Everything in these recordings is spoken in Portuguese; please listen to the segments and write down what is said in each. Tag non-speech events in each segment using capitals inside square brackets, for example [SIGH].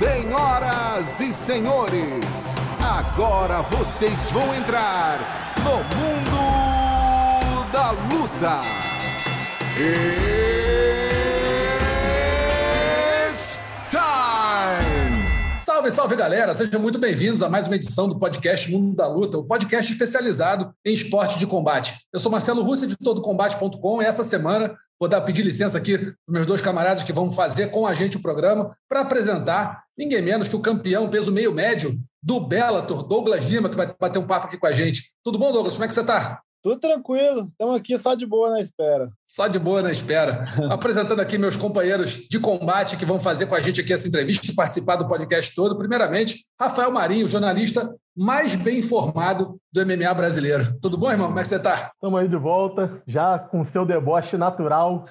Senhoras e senhores, agora vocês vão entrar no mundo da luta. It's time! Salve, salve galera! Sejam muito bem-vindos a mais uma edição do podcast Mundo da Luta, o podcast especializado em esporte de combate. Eu sou Marcelo Rússia de todocombate.com e essa semana vou dar pedir licença aqui para meus dois camaradas que vão fazer com a gente o programa para apresentar ninguém menos que o campeão peso meio médio do Bellator, Douglas Lima, que vai bater um papo aqui com a gente. Tudo bom, Douglas? Como é que você está? Tudo tranquilo, estamos aqui só de boa na espera. Só de boa na espera. Apresentando aqui meus companheiros de combate que vão fazer com a gente aqui essa entrevista e participar do podcast todo. Primeiramente, Rafael Marinho, jornalista mais bem informado do MMA brasileiro. Tudo bom, irmão? Como é que você está? Estamos aí de volta, já com seu deboche natural.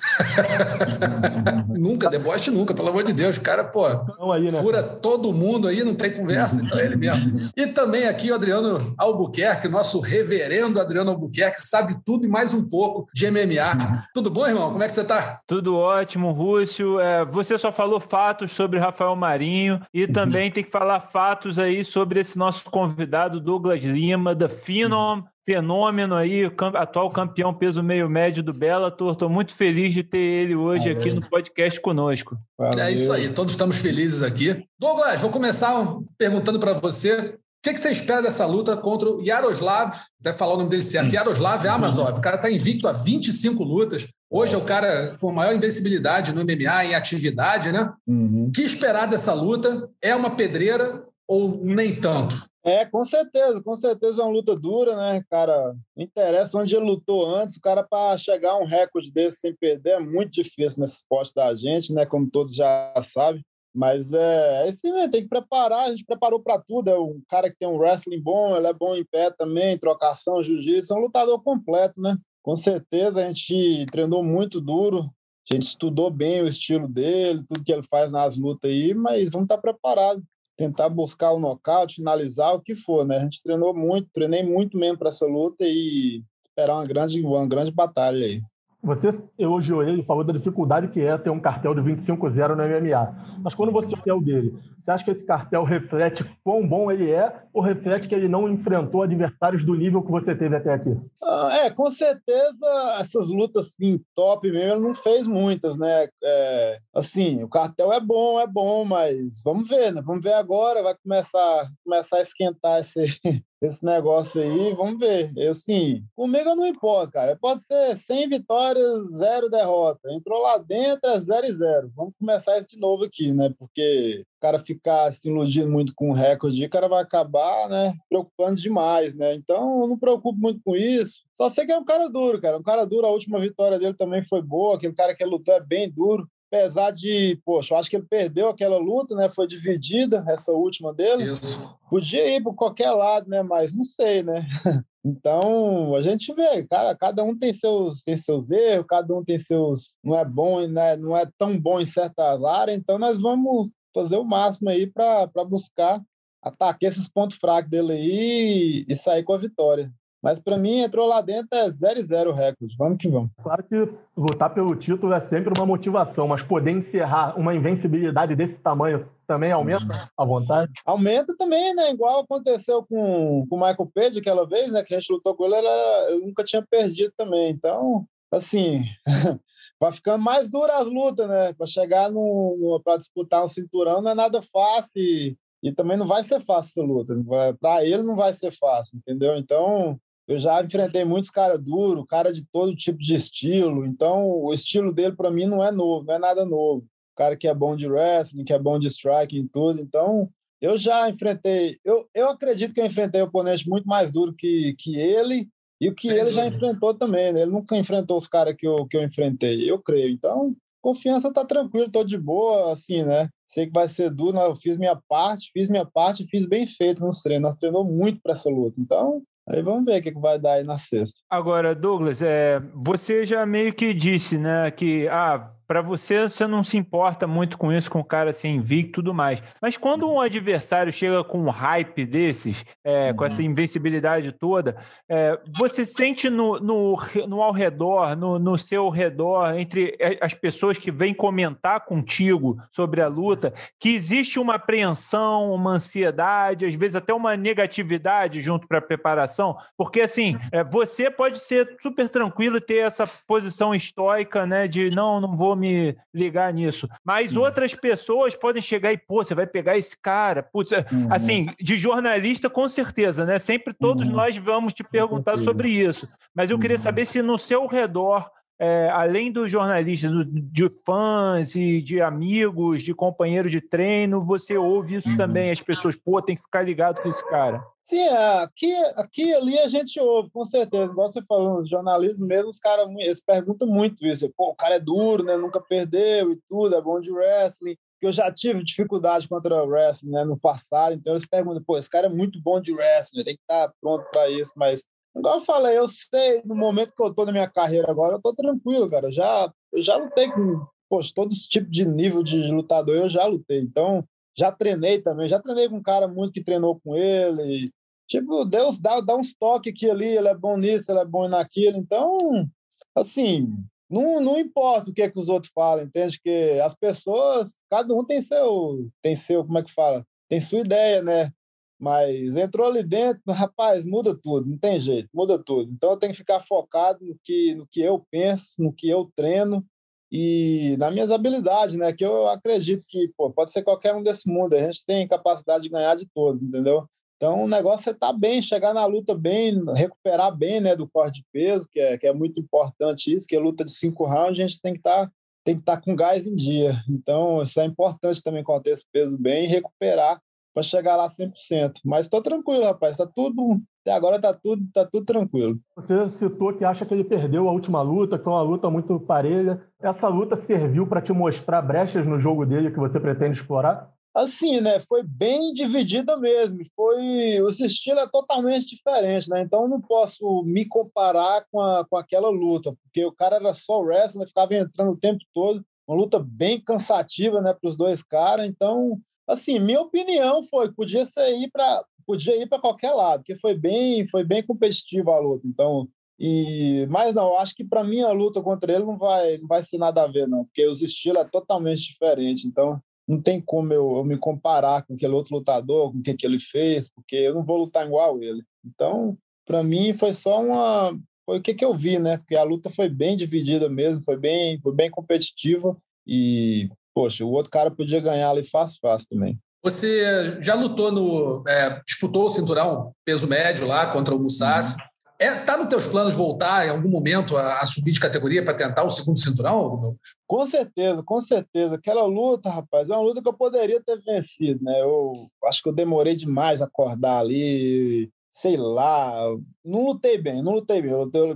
[LAUGHS] nunca, deboche nunca, pelo amor de Deus. O cara, pô, aí, né? fura todo mundo aí, não tem conversa, então é ele mesmo. E também aqui o Adriano Albuquerque, nosso reverendo Adriano Albuquerque, sabe tudo e mais um pouco de MMA. Tudo bom, irmão? Como é que você está? Tudo ótimo, Rússio. É, você só falou fatos sobre Rafael Marinho e também tem que falar fatos aí sobre esse nosso convidado Douglas Lima, da Phenom, fenômeno aí, atual campeão peso meio médio do Bellator. Estou muito feliz de ter ele hoje aqui no podcast conosco. Valeu. É isso aí, todos estamos felizes aqui. Douglas, vou começar perguntando para você que, que, você espera dessa luta contra o Yaroslav? Até falar o nome dele certo. Yaroslav Amazov. O cara está invicto a 25 lutas. Hoje é o cara com maior invencibilidade no MMA, em atividade, né? Uhum. O que esperar dessa luta? É uma pedreira ou nem tanto? É, com certeza, com certeza é uma luta dura, né, cara? Não interessa onde ele lutou antes, o cara para chegar a um recorde desse sem perder é muito difícil nesse esporte da gente, né? Como todos já sabem. Mas é, é isso mesmo, tem que preparar, a gente preparou para tudo. É um cara que tem um wrestling bom, ele é bom em pé também, trocação, jiu-jitsu, é um lutador completo, né? Com certeza a gente treinou muito duro, a gente estudou bem o estilo dele, tudo que ele faz nas lutas aí, mas vamos estar tá preparados tentar buscar o nocaute, finalizar o que for, né? A gente treinou muito, treinei muito mesmo para essa luta e esperar uma grande, uma grande batalha aí. Você elogiou ele, falou da dificuldade que é ter um cartel de 25-0 no MMA. Mas quando você olha o dele, você acha que esse cartel reflete quão bom ele é ou reflete que ele não enfrentou adversários do nível que você teve até aqui? Ah, é, com certeza essas lutas assim, top mesmo, ele não fez muitas, né? É, assim, o cartel é bom, é bom, mas vamos ver, né? Vamos ver agora, vai começar, começar a esquentar esse, esse negócio aí, vamos ver. Eu, assim, comigo não importa, cara. Pode ser 100 vitórias, zero derrota. Entrou lá dentro, é 0 e 0. Vamos começar isso de novo aqui, né? Porque o cara ficar se iludindo muito com o recorde, o cara vai acabar, né, preocupando demais, né? Então, eu não preocupo muito com isso. Só sei que é um cara duro, cara. Um cara duro, a última vitória dele também foi boa. Aquele cara que lutou é bem duro apesar de, poxa, eu acho que ele perdeu aquela luta, né? Foi dividida essa última dele. Isso. Podia ir para qualquer lado, né? Mas não sei, né? [LAUGHS] Então, a gente vê, cara, cada um tem seus, tem seus erros, cada um tem seus. Não é bom, né? não é tão bom em certas áreas, então nós vamos fazer o máximo aí para buscar atacar esses pontos fracos dele aí e sair com a vitória. Mas para mim, entrou lá dentro é 0 0 recorde. Vamos que vamos. Claro que lutar pelo título é sempre uma motivação, mas poder encerrar uma invencibilidade desse tamanho também aumenta a vontade? Aumenta também, né? Igual aconteceu com, com o Michael Page aquela vez, né? Que a gente lutou com ele, era, eu nunca tinha perdido também. Então, assim, [LAUGHS] vai ficando mais dura as lutas, né? Para chegar no, para disputar um cinturão não é nada fácil. E, e também não vai ser fácil essa luta. Para ele não vai ser fácil, entendeu? Então, eu já enfrentei muitos caras duros, cara de todo tipo de estilo. Então, o estilo dele para mim não é novo, não é nada novo. O cara que é bom de wrestling, que é bom de striking e tudo. Então, eu já enfrentei, eu, eu acredito que eu enfrentei oponente muito mais duro que, que ele e o que Sem ele dúvida. já enfrentou também. Né? Ele nunca enfrentou os caras que eu, que eu enfrentei, eu creio. Então, confiança tá tranquilo, tô de boa, assim, né? Sei que vai ser duro, eu fiz minha parte, fiz minha parte, fiz bem feito nos treinos. Nós treinou muito para essa luta. Então, Aí vamos ver o que, vai dar aí na sexta. Agora, Douglas, é, você já meio que disse, né, que ah, para você, você não se importa muito com isso, com o cara assim, invicto e tudo mais. Mas quando um adversário chega com um hype desses, é, com essa invencibilidade toda, é, você sente no, no, no ao redor, no, no seu redor, entre as pessoas que vêm comentar contigo sobre a luta, que existe uma apreensão, uma ansiedade, às vezes até uma negatividade junto para a preparação, porque assim, é, você pode ser super tranquilo e ter essa posição estoica, né, de não, não vou me ligar nisso. Mas uhum. outras pessoas podem chegar e, pô, você vai pegar esse cara, putz, é, uhum. assim, de jornalista com certeza, né? Sempre todos uhum. nós vamos te perguntar sobre isso. Mas eu queria uhum. saber se no seu redor é, além dos jornalistas, de fãs e de amigos, de companheiros de treino, você ouve isso uhum. também, as pessoas, pô, tem que ficar ligado com esse cara. Sim, é, aqui, aqui ali a gente ouve, com certeza. Igual você falou, no jornalismo mesmo, os caras eles perguntam muito isso. Pô, o cara é duro, né? Nunca perdeu e tudo, é bom de wrestling. Que eu já tive dificuldade contra o wrestling né, no passado, então eles perguntam, pô, esse cara é muito bom de wrestling, tem que estar pronto para isso, mas Igual eu falei, eu sei, no momento que eu tô na minha carreira agora, eu tô tranquilo, cara. Eu já, eu já lutei com poxa, todo tipo de nível de lutador, eu já lutei. Então, já treinei também. Já treinei com um cara muito que treinou com ele. Tipo, Deus dá, dá uns toques aqui ali, ele é bom nisso, ele é bom naquilo. Então, assim, não, não importa o que, é que os outros falam, entende? Que as pessoas, cada um tem seu, tem seu, como é que fala? Tem sua ideia, né? Mas entrou ali dentro, [LAUGHS] rapaz, muda tudo, não tem jeito, muda tudo. Então eu tenho que ficar focado no que, no que eu penso, no que eu treino e nas minhas habilidades, né? Que eu acredito que pô, pode ser qualquer um desse mundo, a gente tem capacidade de ganhar de todos, entendeu? Então o negócio é estar tá bem, chegar na luta bem, recuperar bem, né, do corte de peso, que é, que é muito importante isso, que a luta de cinco rounds a gente tem que estar tá, tem que estar tá com gás em dia. Então isso é importante também conter esse peso bem e recuperar para chegar lá 100%. Mas estou tranquilo, rapaz. Tá tudo até agora tá tudo tá tudo tranquilo. Você citou que acha que ele perdeu a última luta, que foi uma luta muito parelha. Essa luta serviu para te mostrar brechas no jogo dele que você pretende explorar? Assim, né? Foi bem dividida mesmo. Foi o estilo é totalmente diferente, né? Então não posso me comparar com, a, com aquela luta, porque o cara era só wrestling, ficava entrando o tempo todo. Uma luta bem cansativa, né, para os dois caras. Então assim, minha opinião foi podia ser ir para podia ir para qualquer lado, que foi bem foi bem competitiva a luta. Então, e mas não, acho que para mim a luta contra ele não vai não vai ser nada a ver não, porque os estilos é totalmente diferente. Então, não tem como eu, eu me comparar com aquele outro lutador, com o que, que ele fez, porque eu não vou lutar igual ele. Então, para mim foi só uma foi o que, que eu vi, né? Porque a luta foi bem dividida mesmo, foi bem, foi bem competitiva e poxa, o outro cara podia ganhar ali fácil, fácil também. Você já lutou no. É, disputou o cinturão peso médio lá contra o Musashi. É, tá nos teus planos voltar em algum momento a, a subir de categoria para tentar o segundo cinturão? Com certeza, com certeza. Aquela luta, rapaz, é uma luta que eu poderia ter vencido, né? Eu acho que eu demorei demais a acordar ali, sei lá. Não lutei bem, não lutei bem.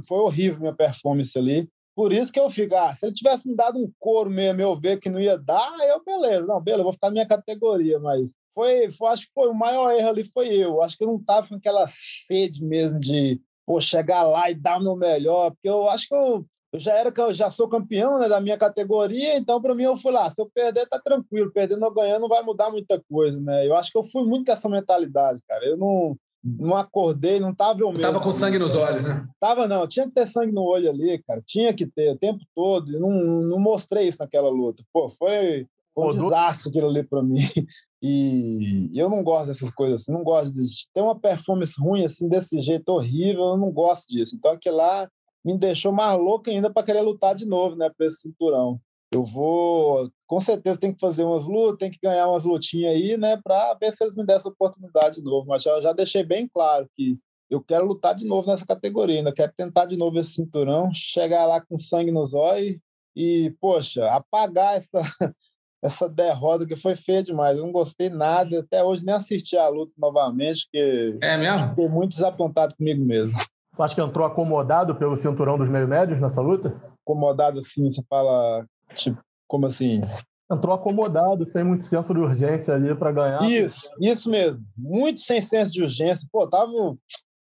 Foi horrível minha performance ali. Por isso que eu fico, ah, se ele tivesse me dado um couro mesmo, eu ver que não ia dar, eu, beleza, não, beleza, vou ficar na minha categoria, mas foi, foi, acho que foi o maior erro ali foi eu. Acho que eu não estava com aquela sede mesmo de pô, chegar lá e dar o meu melhor, porque eu acho que eu, eu já era eu já sou campeão né, da minha categoria, então para mim eu fui lá, se eu perder tá tranquilo, perdendo ou ganhando não vai mudar muita coisa, né? Eu acho que eu fui muito com essa mentalidade, cara. Eu não não acordei, não estava eu mesmo. Tava com sangue nos olhos, né? Tava não, tinha que ter sangue no olho ali, cara. Tinha que ter o tempo todo. E não, não mostrei isso naquela luta. Pô, foi, foi um desastre aquilo ali para mim. [LAUGHS] E eu não gosto dessas coisas assim, não gosto de ter uma performance ruim assim desse jeito horrível, eu não gosto disso. Então aquilo lá me deixou mais louco ainda para querer lutar de novo, né, para esse cinturão eu vou, com certeza, tem que fazer umas lutas, tem que ganhar umas lutinhas aí, né, para ver se eles me dessem essa oportunidade de novo. Mas já, já deixei bem claro que eu quero lutar de novo nessa categoria, ainda quero tentar de novo esse cinturão, chegar lá com sangue nos olhos e, poxa, apagar essa, essa derrota que foi feia demais. Eu não gostei nada, até hoje nem assisti a luta novamente, porque é mesmo? fiquei muito desapontado comigo mesmo. Tu acha que entrou acomodado pelo cinturão dos meio médios nessa luta? Acomodado assim, você fala Tipo, como assim? Entrou acomodado, sem muito senso de urgência ali para ganhar. Isso, isso mesmo. Muito sem senso de urgência. Pô, tava.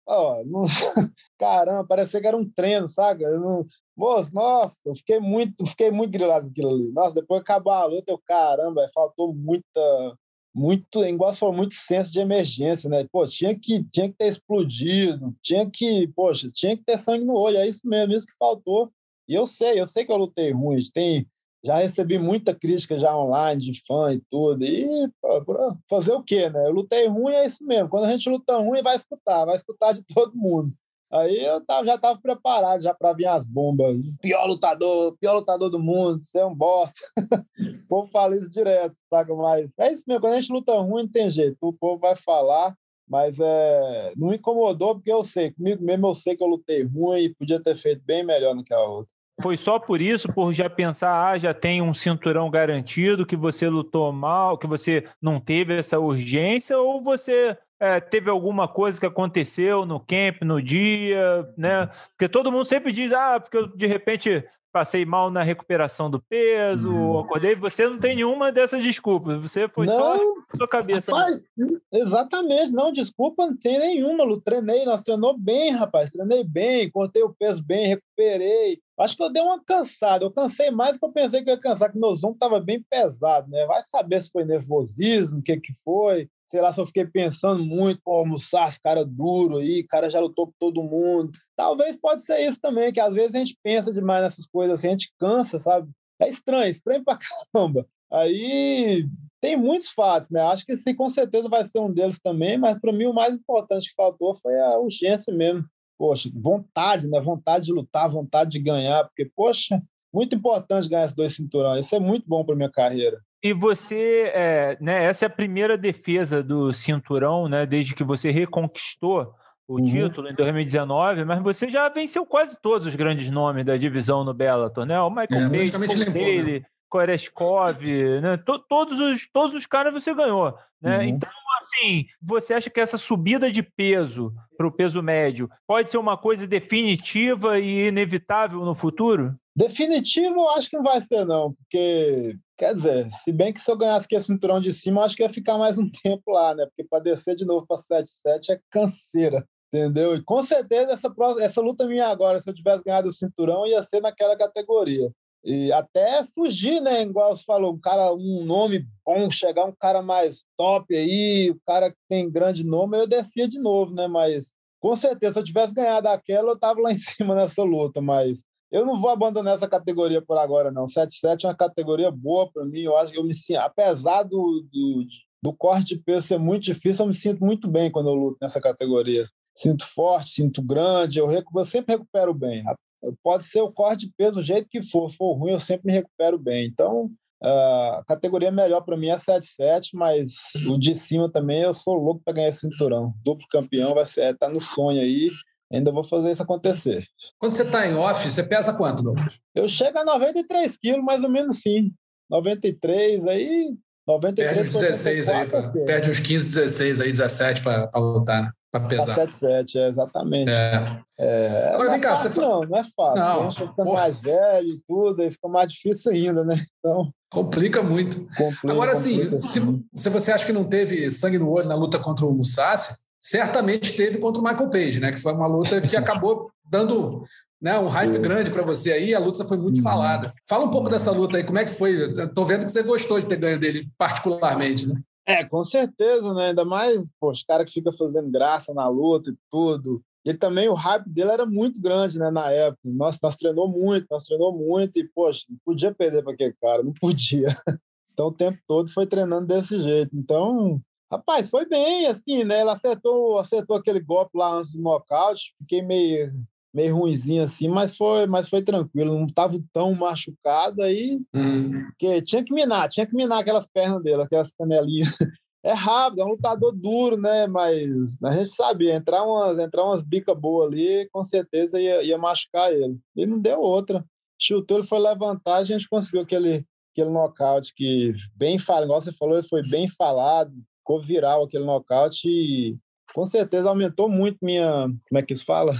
Ó, não... [LAUGHS] Caramba, parecia que era um treino, sabe? Não... Moço, nossa, eu fiquei muito, fiquei muito grilado com aquilo ali. Nossa, depois acabou a luta, eu, caramba, faltou muita, muito, igual falou, muito senso de emergência, né? Pô, tinha que, tinha que ter explodido, tinha que, poxa, tinha que ter sangue no olho, é isso mesmo, isso que faltou. E eu sei, eu sei que eu lutei ruim, tem, já recebi muita crítica já online de fã e tudo. E pô, fazer o quê, né? Eu lutei ruim, é isso mesmo. Quando a gente luta ruim, vai escutar, vai escutar de [LAUGHS] todo mundo. Aí eu tava, já estava preparado já para vir as bombas. Pior lutador, pior lutador do mundo, você é um bosta. [LAUGHS] o povo fala isso direto, saca? Mas é isso mesmo, quando a gente luta ruim, não tem jeito. O povo vai falar, mas é, não incomodou porque eu sei, comigo mesmo eu sei que eu lutei ruim e podia ter feito bem melhor naquela outra. Foi só por isso, por já pensar, ah, já tem um cinturão garantido, que você lutou mal, que você não teve essa urgência, ou você é, teve alguma coisa que aconteceu no camp, no dia, né? Porque todo mundo sempre diz, ah, porque eu de repente passei mal na recuperação do peso, uhum. acordei. Você não tem nenhuma dessas desculpas. Você foi não, só na sua cabeça. Rapaz, exatamente, não, desculpa, não tem nenhuma. Eu treinei, nós treinou bem, rapaz. Treinei bem, cortei o peso bem, recuperei. Acho que eu dei uma cansada. Eu cansei mais do que eu pensei que eu ia cansar, que meu ombros estava bem pesado, né? Vai saber se foi nervosismo, o que, que foi sei lá, eu fiquei pensando muito, pô, almoçar esse cara duro aí, cara já lutou com todo mundo. Talvez pode ser isso também, que às vezes a gente pensa demais nessas coisas assim, a gente cansa, sabe? É estranho, estranho pra [LAUGHS] caramba. Aí tem muitos fatos, né? Acho que sim, com certeza vai ser um deles também, mas para mim o mais importante que faltou foi a urgência mesmo. Poxa, vontade, né? Vontade de lutar, vontade de ganhar, porque, poxa, muito importante ganhar esses dois cinturões. Isso é muito bom para minha carreira. E você, é, né, essa é a primeira defesa do cinturão, né, desde que você reconquistou o uhum. título em 2019, mas você já venceu quase todos os grandes nomes da divisão no Bellator, né? O Michael é, Page, né? Koreshkov, né? todos, os, todos os caras você ganhou, né? Uhum. Então, assim, você acha que essa subida de peso para o peso médio pode ser uma coisa definitiva e inevitável no futuro? Definitivo, eu acho que não vai ser, não, porque, quer dizer, se bem que se eu ganhasse aqui o cinturão de cima, eu acho que ia ficar mais um [LAUGHS] tempo lá, né? Porque para descer de novo para 7-7 é canseira, entendeu? E com certeza essa, essa luta minha agora, se eu tivesse ganhado o cinturão, ia ser naquela categoria. E até surgir, né? Igual você falou, um cara, um nome bom, chegar um cara mais top aí, o cara que tem grande nome, eu descia de novo, né? Mas com certeza, se eu tivesse ganhado aquela, eu tava lá em [LAUGHS] cima nessa luta, mas eu não vou abandonar essa categoria por agora, não. 7-7 é uma categoria boa para mim. Eu acho que eu me sinto, apesar do, do, do corte de peso ser muito difícil, eu me sinto muito bem quando eu luto nessa categoria. Sinto forte, sinto grande, eu, eu sempre recupero bem. Pode ser o corte de peso do jeito que for, for ruim, eu sempre me recupero bem. Então, a categoria melhor para mim é 7-7, mas o de cima também eu sou louco para ganhar esse cinturão. Duplo campeão vai ser, tá no sonho aí ainda vou fazer isso acontecer. Quando você está em off, você pesa quanto, Douglas? Eu chego a 93 quilos, mais ou menos sim. 93, aí 93, perde uns 16 aí, pra, perde uns 15, 16 aí, 17 para lutar, né? Para pesar. 7, 7, é, exatamente. É. É, Agora vem cá, você Não, não é fácil. Não, a gente fica mais velho e tudo, aí fica mais difícil ainda, né? Então. Complica muito. Complica, Agora, assim, se, se você acha que não teve sangue no olho na luta contra o Musashi, certamente teve contra o Michael Page, né? Que foi uma luta que acabou dando né, um hype grande para você aí, a luta foi muito uhum. falada. Fala um pouco dessa luta aí, como é que foi? Estou vendo que você gostou de ter ganho dele particularmente, né? É, com certeza, né? Ainda mais, pô, os caras que ficam fazendo graça na luta e tudo. E também o hype dele era muito grande, né, na época. Nós, nós treinou muito, nós treinou muito e, poxa, não podia perder para aquele cara, não podia. [LAUGHS] Então o tempo todo foi treinando desse jeito. Então, Rapaz, foi bem, assim, né? Ela acertou, acertou aquele golpe lá antes do nocaute, fiquei meio, meio ruimzinho assim, mas foi, mas foi tranquilo, não estava tão machucado aí, hum. que tinha que minar, tinha que minar aquelas pernas dele, aquelas canelinhas. [LAUGHS] É rápido, é um lutador duro, né? Mas a gente sabia, entrar umas, entrar umas bicas boas ali, com certeza ia, ia machucar ele. E não deu outra. Chutou, ele foi levantar, a gente conseguiu aquele, aquele nocaute que bem falado, igual você falou, ele foi bem falado, ficou viral aquele nocaute e com certeza aumentou muito minha. Como é que se fala?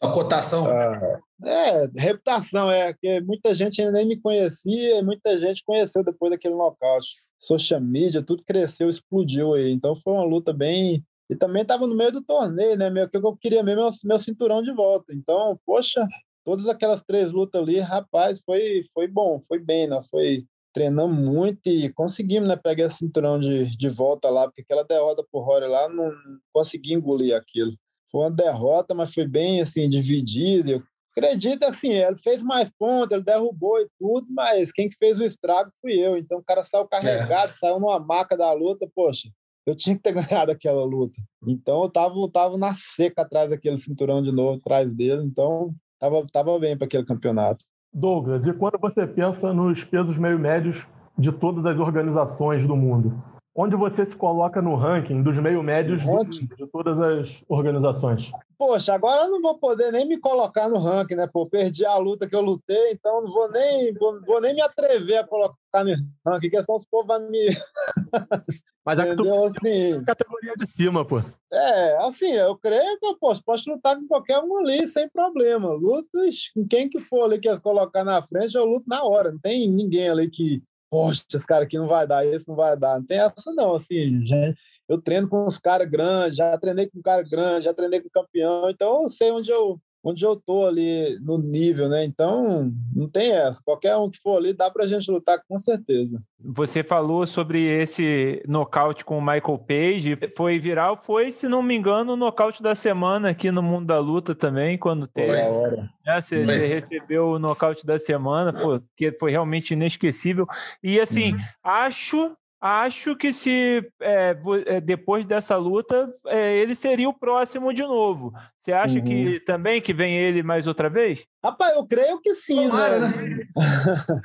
A cotação. Ah, é, reputação, é, que muita gente ainda nem me conhecia, muita gente conheceu depois daquele nocaute. Social media, tudo cresceu, explodiu aí. Então foi uma luta bem. E também estava no meio do torneio, né? Meu, que eu queria mesmo meu, meu cinturão de volta. Então, poxa, todas aquelas três lutas ali, rapaz, foi, foi bom, foi bem, né? Foi treinamos muito e conseguimos, né, pegar esse cinturão de, de volta lá, porque aquela derrota por Rory lá não consegui engolir aquilo. Foi uma derrota, mas foi bem assim dividida. Eu acredito assim, ele fez mais pontos, ele derrubou e tudo, mas quem que fez o estrago fui eu. Então o cara saiu carregado, é. saiu numa maca da luta, poxa, eu tinha que ter [LAUGHS] ganhado aquela luta. Então eu tava, eu tava na seca atrás daquele cinturão de novo, atrás dele, então tava, tava bem para aquele campeonato. Douglas, e quando você pensa nos pesos meio médios de todas as organizações do mundo, onde você se coloca no ranking dos meio médios de, de todas as organizações? Poxa, agora eu não vou poder nem me colocar no ranking, né? Pô, perdi a luta que eu lutei, então não vou nem, vou, vou nem me atrever a colocar no ranking, que senão os povos vão me. [LAUGHS] Mas é que tu assim, categoria de cima, pô. É, assim, eu creio que eu posso, posso lutar com qualquer um ali, sem problema. Luto com quem que for ali que eles colocar na frente, eu luto na hora. Não tem ninguém ali que, poxa, esse cara aqui não vai dar, esse não vai dar. Não tem essa, não, assim, gente eu treino com os caras grandes, já treinei com um cara grande, já treinei com campeão, então eu sei onde eu onde eu tô ali no nível, né? Então, não tem essa. Qualquer um que for ali, dá pra gente lutar com certeza. Você falou sobre esse nocaute com o Michael Page. Foi viral, foi, se não me engano, o nocaute da semana aqui no Mundo da Luta também, quando teve. É, você, você, recebeu o nocaute da semana, pô, que foi realmente inesquecível. E assim, uhum. acho Acho que se é, é, depois dessa luta é, ele seria o próximo de novo. Você acha uhum. que também que vem ele mais outra vez? Rapaz, eu creio que sim, Tomara, né? né? [LAUGHS]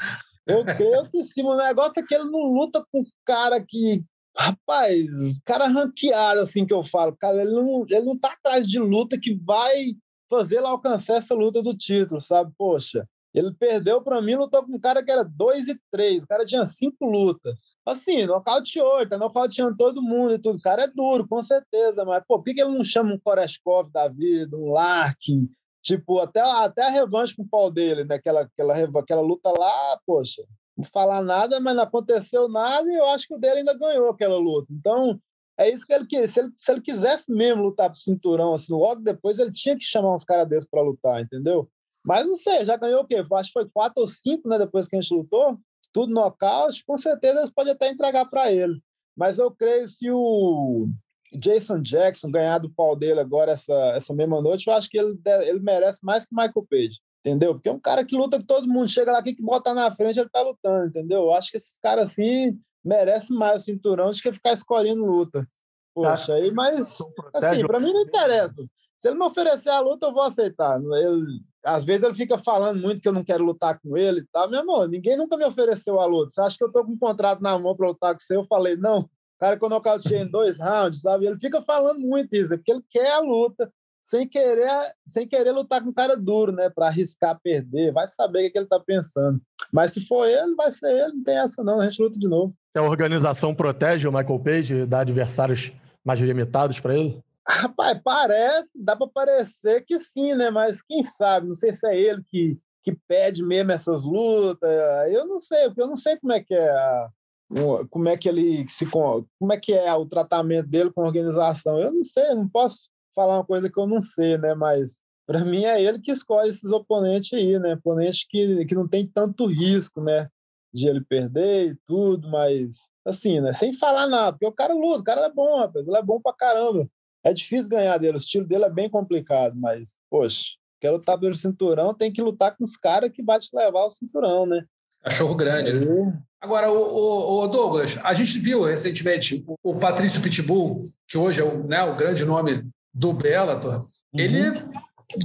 eu creio que sim. O negócio é que ele não luta com cara que. Rapaz, cara ranqueado, assim que eu falo. Cara, ele não, ele não tá atrás de luta que vai fazer ele alcançar essa luta do título, sabe? Poxa, ele perdeu para mim, lutou com um cara que era 2 e 3. O cara tinha cinco lutas. Assim, nocauteou, tá nocauteando todo mundo e tudo. O cara é duro, com certeza, mas, pô, por que, ele não chama um Koreshkov da vida, um Larkin? Tipo, até, até a revanche com o pau dele, né? Aquela, aquela, aquela luta lá, poxa, não falar nada, mas não aconteceu nada e eu acho que o dele ainda ganhou aquela luta. Então, é isso que ele queria. Se ele, se ele quisesse mesmo lutar pro cinturão, assim, logo depois ele tinha que chamar uns caras desses para lutar, entendeu? Mas não sei, já ganhou o quê? Acho que foi quatro ou cinco, né? Depois que a gente lutou tudo nocaute, com certeza eles podem até entregar para ele. Mas eu creio que se o Jason Jackson ganhar do pau dele agora essa, essa mesma noite, eu acho que ele, ele merece mais que o Michael Page. Entendeu? Porque é um cara que luta com todo mundo, chega lá aqui que bota na frente, ele tá lutando, entendeu? Eu acho que esses caras assim merecem mais o cinturão do que ficar escolhendo luta. Poxa, aí, mas assim, para mim não interessa. Se ele me oferecer a luta, eu vou aceitar. Eu, às vezes ele fica falando muito que eu não quero lutar com ele e tal. Meu amor, ninguém nunca me ofereceu a luta. Você acha que eu tô com um contrato na mão para lutar com você? Eu falei, não. O cara que eu nocauteei em dois rounds, sabe? Ele fica falando muito isso, porque ele quer a luta, sem querer, sem querer lutar com um cara duro, né? Para arriscar perder. Vai saber o que, é que ele tá pensando. Mas se for ele, vai ser ele. Não tem essa, não. A gente luta de novo. A organização protege o Michael Page, dá adversários mais limitados para ele? Rapaz, parece, dá para parecer que sim, né? Mas quem sabe? Não sei se é ele que, que pede mesmo essas lutas. Eu não sei, porque eu não sei como é que é a, como é que ele se como é que é o tratamento dele com a organização. Eu não sei, não posso falar uma coisa que eu não sei, né? Mas para mim é ele que escolhe esses oponentes aí, né? Oponentes que, que não tem tanto risco, né? De ele perder e tudo, mas assim, né? Sem falar nada, porque o cara luta, o cara é bom, rapaz, ele é bom pra caramba. É difícil ganhar dele, o estilo dele é bem complicado, mas, poxa, quer lutar pelo cinturão, tem que lutar com os caras que vai te levar o cinturão, né? Cachorro grande, né? Agora, o, o, o, Douglas, a gente viu recentemente o, o Patrício Pitbull, que hoje é o, né, o grande nome do Bellator, uhum. ele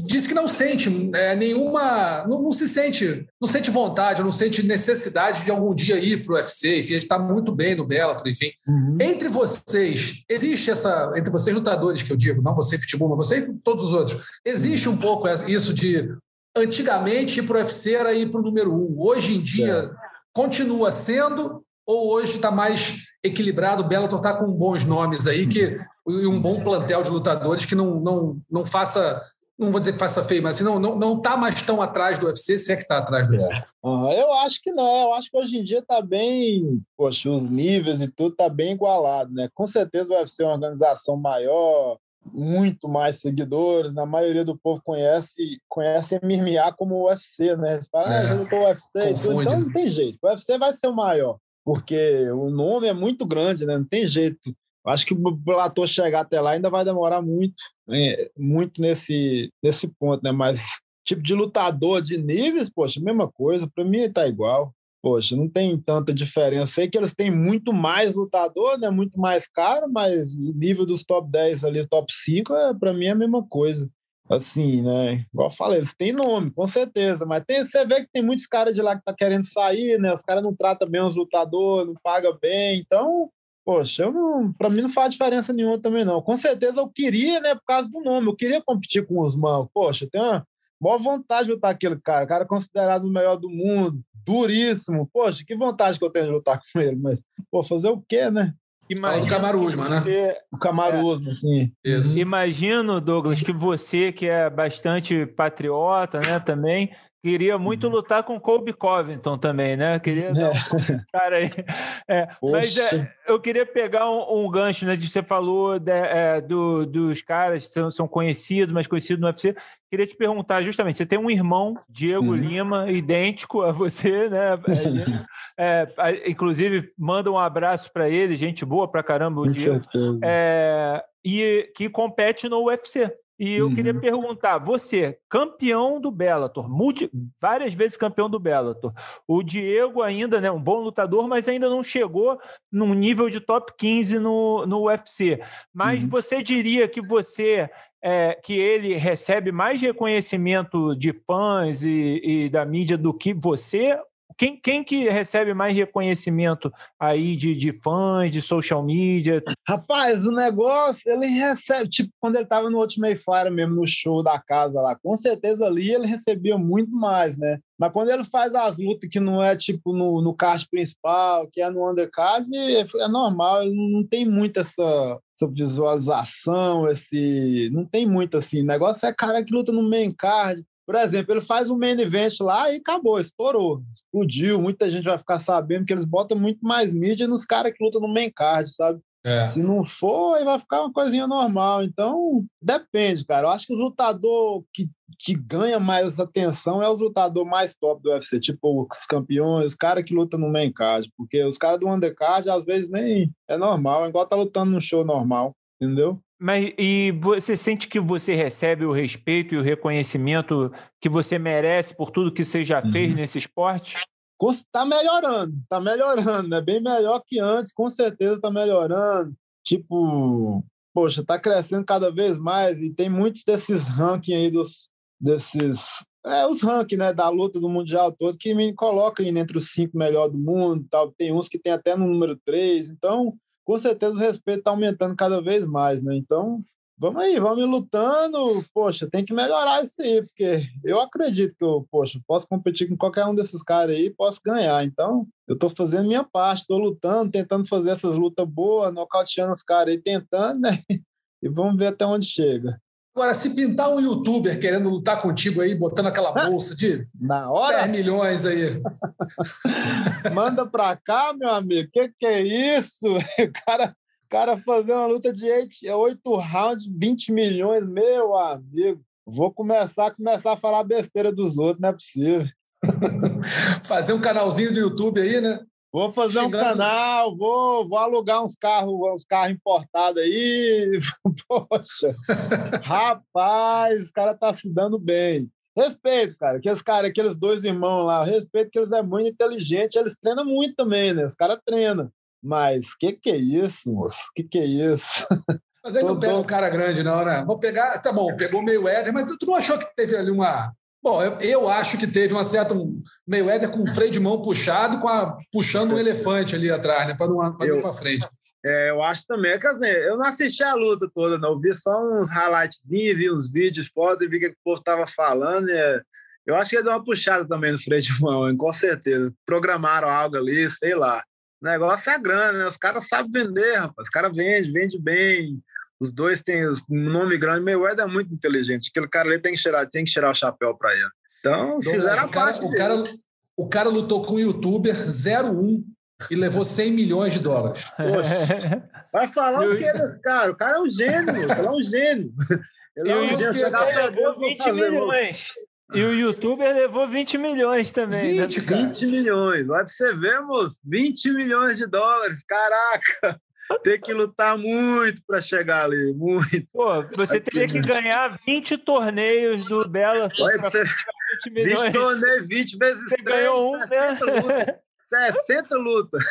diz que não sente é, nenhuma. Não, não, se sente, não sente vontade, não sente necessidade de algum dia ir para o UFC, enfim, a gente está muito bem no Bellator, enfim. Uhum. Entre vocês, existe essa. Entre vocês lutadores que eu digo, não você, Pitbull, mas você e todos os outros, existe um pouco isso de. Antigamente ir para o UFC era ir para o número um. Hoje em dia é. continua sendo, ou hoje está mais equilibrado? O Bellator está com bons nomes aí, que, e um bom plantel de lutadores que não, não, não faça não vou dizer que faça feio, mas assim, não, não, não tá mais tão atrás do UFC, se é que está atrás do UFC. É. Uhum, eu acho que não, eu acho que hoje em dia está bem, poxa, os níveis e tudo está bem igualado, né? Com certeza o UFC é uma organização maior, muito mais seguidores, na maioria do povo conhece, conhece MMA como o UFC, né? Eles falam, ah, eu tô UFC, então, então não tem jeito. O UFC vai ser o maior, porque o nome é muito grande, né? Não tem jeito. Acho que o platô chegar até lá ainda vai demorar muito, né? muito nesse, nesse ponto, né? Mas tipo de lutador de níveis, poxa, mesma coisa, para mim tá igual. Poxa, não tem tanta diferença. Sei que eles têm muito mais lutador, né? Muito mais caro, mas o nível dos top 10 ali, top 5, é, para mim é a mesma coisa. Assim, né? Igual eu falei, eles têm nome, com certeza, mas tem, você vê que tem muitos caras de lá que tá querendo sair, né? Os caras não tratam bem os lutadores, não pagam bem, então poxa, eu não, para mim não faz diferença nenhuma também não. Com certeza eu queria, né, por causa do nome, eu queria competir com os mãos. Poxa, tem uma maior vontade de lutar aquele cara, cara considerado o melhor do mundo, duríssimo. Poxa, que vontade que eu tenho de lutar com ele, mas pô, fazer o quê, né? Imagina o Camaruzma, né? O Camaruzma, é. sim. Isso. Imagino, Douglas, que você, que é bastante patriota, né, também, Queria muito uhum. lutar com Colby Covington também, né? Queria dar [LAUGHS] um cara aí. É, mas é, eu queria pegar um, um, gancho, né? De você falou de, é, do, dos caras que são, são, conhecidos, mas conhecidos no UFC. Queria te perguntar justamente: você tem um irmão, Diego uhum. Lima, idêntico a você, né? [LAUGHS] É, é, inclusive, manda um abraço para ele, gente boa pra caramba, o Com Diego. É, e que compete no UFC. E eu uhum. queria perguntar, você, campeão do Bellator, multi, várias vezes campeão do Bellator. O Diego ainda, né, um bom lutador, mas ainda não chegou num nível de top 15 no, no UFC. Mas uhum. você diria que você é, que ele recebe mais reconhecimento de fãs e, e da mídia do que você quem, quem que recebe mais reconhecimento aí de, de fãs, de social media? Rapaz, o negócio, ele recebe, tipo, quando ele tava no Ultimate Fire mesmo, no show da casa lá, com certeza ali ele recebia muito mais, né? Mas quando ele faz as lutas que não é tipo no, no card principal, que é no undercard, é, é normal, ele não, não tem muito essa, essa visualização, esse. Não tem muito assim. O negócio é cara que luta no main card. Por exemplo, ele faz um main event lá e acabou, estourou, explodiu. Muita gente vai ficar sabendo que eles botam muito mais mídia nos caras que lutam no main card, sabe? É. Se não for, aí vai ficar uma coisinha normal. Então, depende, cara. Eu acho que os lutador que, que ganha mais atenção é os lutador mais top do UFC, tipo os campeões, os caras que lutam no main card, porque os caras do undercard às vezes nem é normal, é igual tá lutando num show normal, entendeu? Mas e você sente que você recebe o respeito e o reconhecimento que você merece por tudo que você já fez uhum. nesse esporte? Está melhorando, está melhorando, é bem melhor que antes, com certeza está melhorando. Tipo, poxa, está crescendo cada vez mais e tem muitos desses rankings aí dos desses é, os rankings né, da luta do mundial todo que me colocam entre os cinco melhores do mundo, tal. Tem uns que tem até no número três, então com certeza o respeito está aumentando cada vez mais, né? Então, vamos aí, vamos lutando. Poxa, tem que melhorar isso aí, porque eu acredito que eu, poxa, posso competir com qualquer um desses caras aí, posso ganhar. Então, eu estou fazendo minha parte, estou lutando, tentando fazer essas lutas boas, nocauteando os caras aí, tentando, né? [LAUGHS] E vamos ver até onde chega. Agora, se pintar um youtuber querendo lutar contigo aí, botando aquela bolsa de Na hora? 10 milhões aí. [LAUGHS] Manda pra cá, meu amigo. Que que é isso? [LAUGHS] O cara, cara fazer uma luta de 8 rounds, 20 milhões, meu amigo. Vou começar, começar a falar besteira dos outros, não é possível. [LAUGHS] fazer um canalzinho do YouTube aí, né? Vou fazer Chegando... um canal, vou, vou alugar uns carros, uns carros importados aí. [LAUGHS] Poxa, rapaz, os cara tá se dando bem. Respeito, cara. Aqueles caras, aqueles dois irmãos lá, respeito que eles é muito inteligentes, eles treinam muito também, né? Os caras treinam. Mas que que é isso, moço? Que que é isso? Mas aí não pega um cara grande, não, né? Vou pegar, tá bom, pegou meio Éder, mas tu, tu não achou que teve ali uma, Bom, eu, eu, acho que teve uma certa um Mayweather com o freio de mão puxado, com a, puxando um [LAUGHS] elefante ali atrás, né? Para não ir para frente. É, eu acho também. Quer dizer, eu não assisti a luta toda, não. Eu vi só uns highlightzinhos, vi uns vídeos, pode, vi o que o povo estava falando. É... Eu acho que ele deu uma puxada também no freio de mão, hein? com certeza. Programaram algo ali, sei lá. O negócio é grana, né? Os caras sabem vender, rapaz. Os caras vendem, vendem bem. Os dois têm um nome grande. Mayweather é muito inteligente. Aquele cara ali tem que tirar, tem que tirar o chapéu para ele. Então, fizeram o cara, o cara, o cara lutou com o youtuber 01 e levou 100 milhões de dólares. Poxa. Vai falar o que desse cara? O cara é um gênio, ele é um gênio. Ele é um gênio. Chegar pra Deus, 20 milhões. E o youtuber levou 20 milhões também. 20, né? 20 milhões. Vai pra você ver, moço. 20 milhões de dólares. Caraca! Tem que lutar muito para chegar ali, muito. Pô, você Aqui, teria que ganhar 20 torneios do Bela. Pode ser 20 milhões. 20 torneios, 20 vezes você 3, ganhou um, 60 né? lutas. 60 lutas.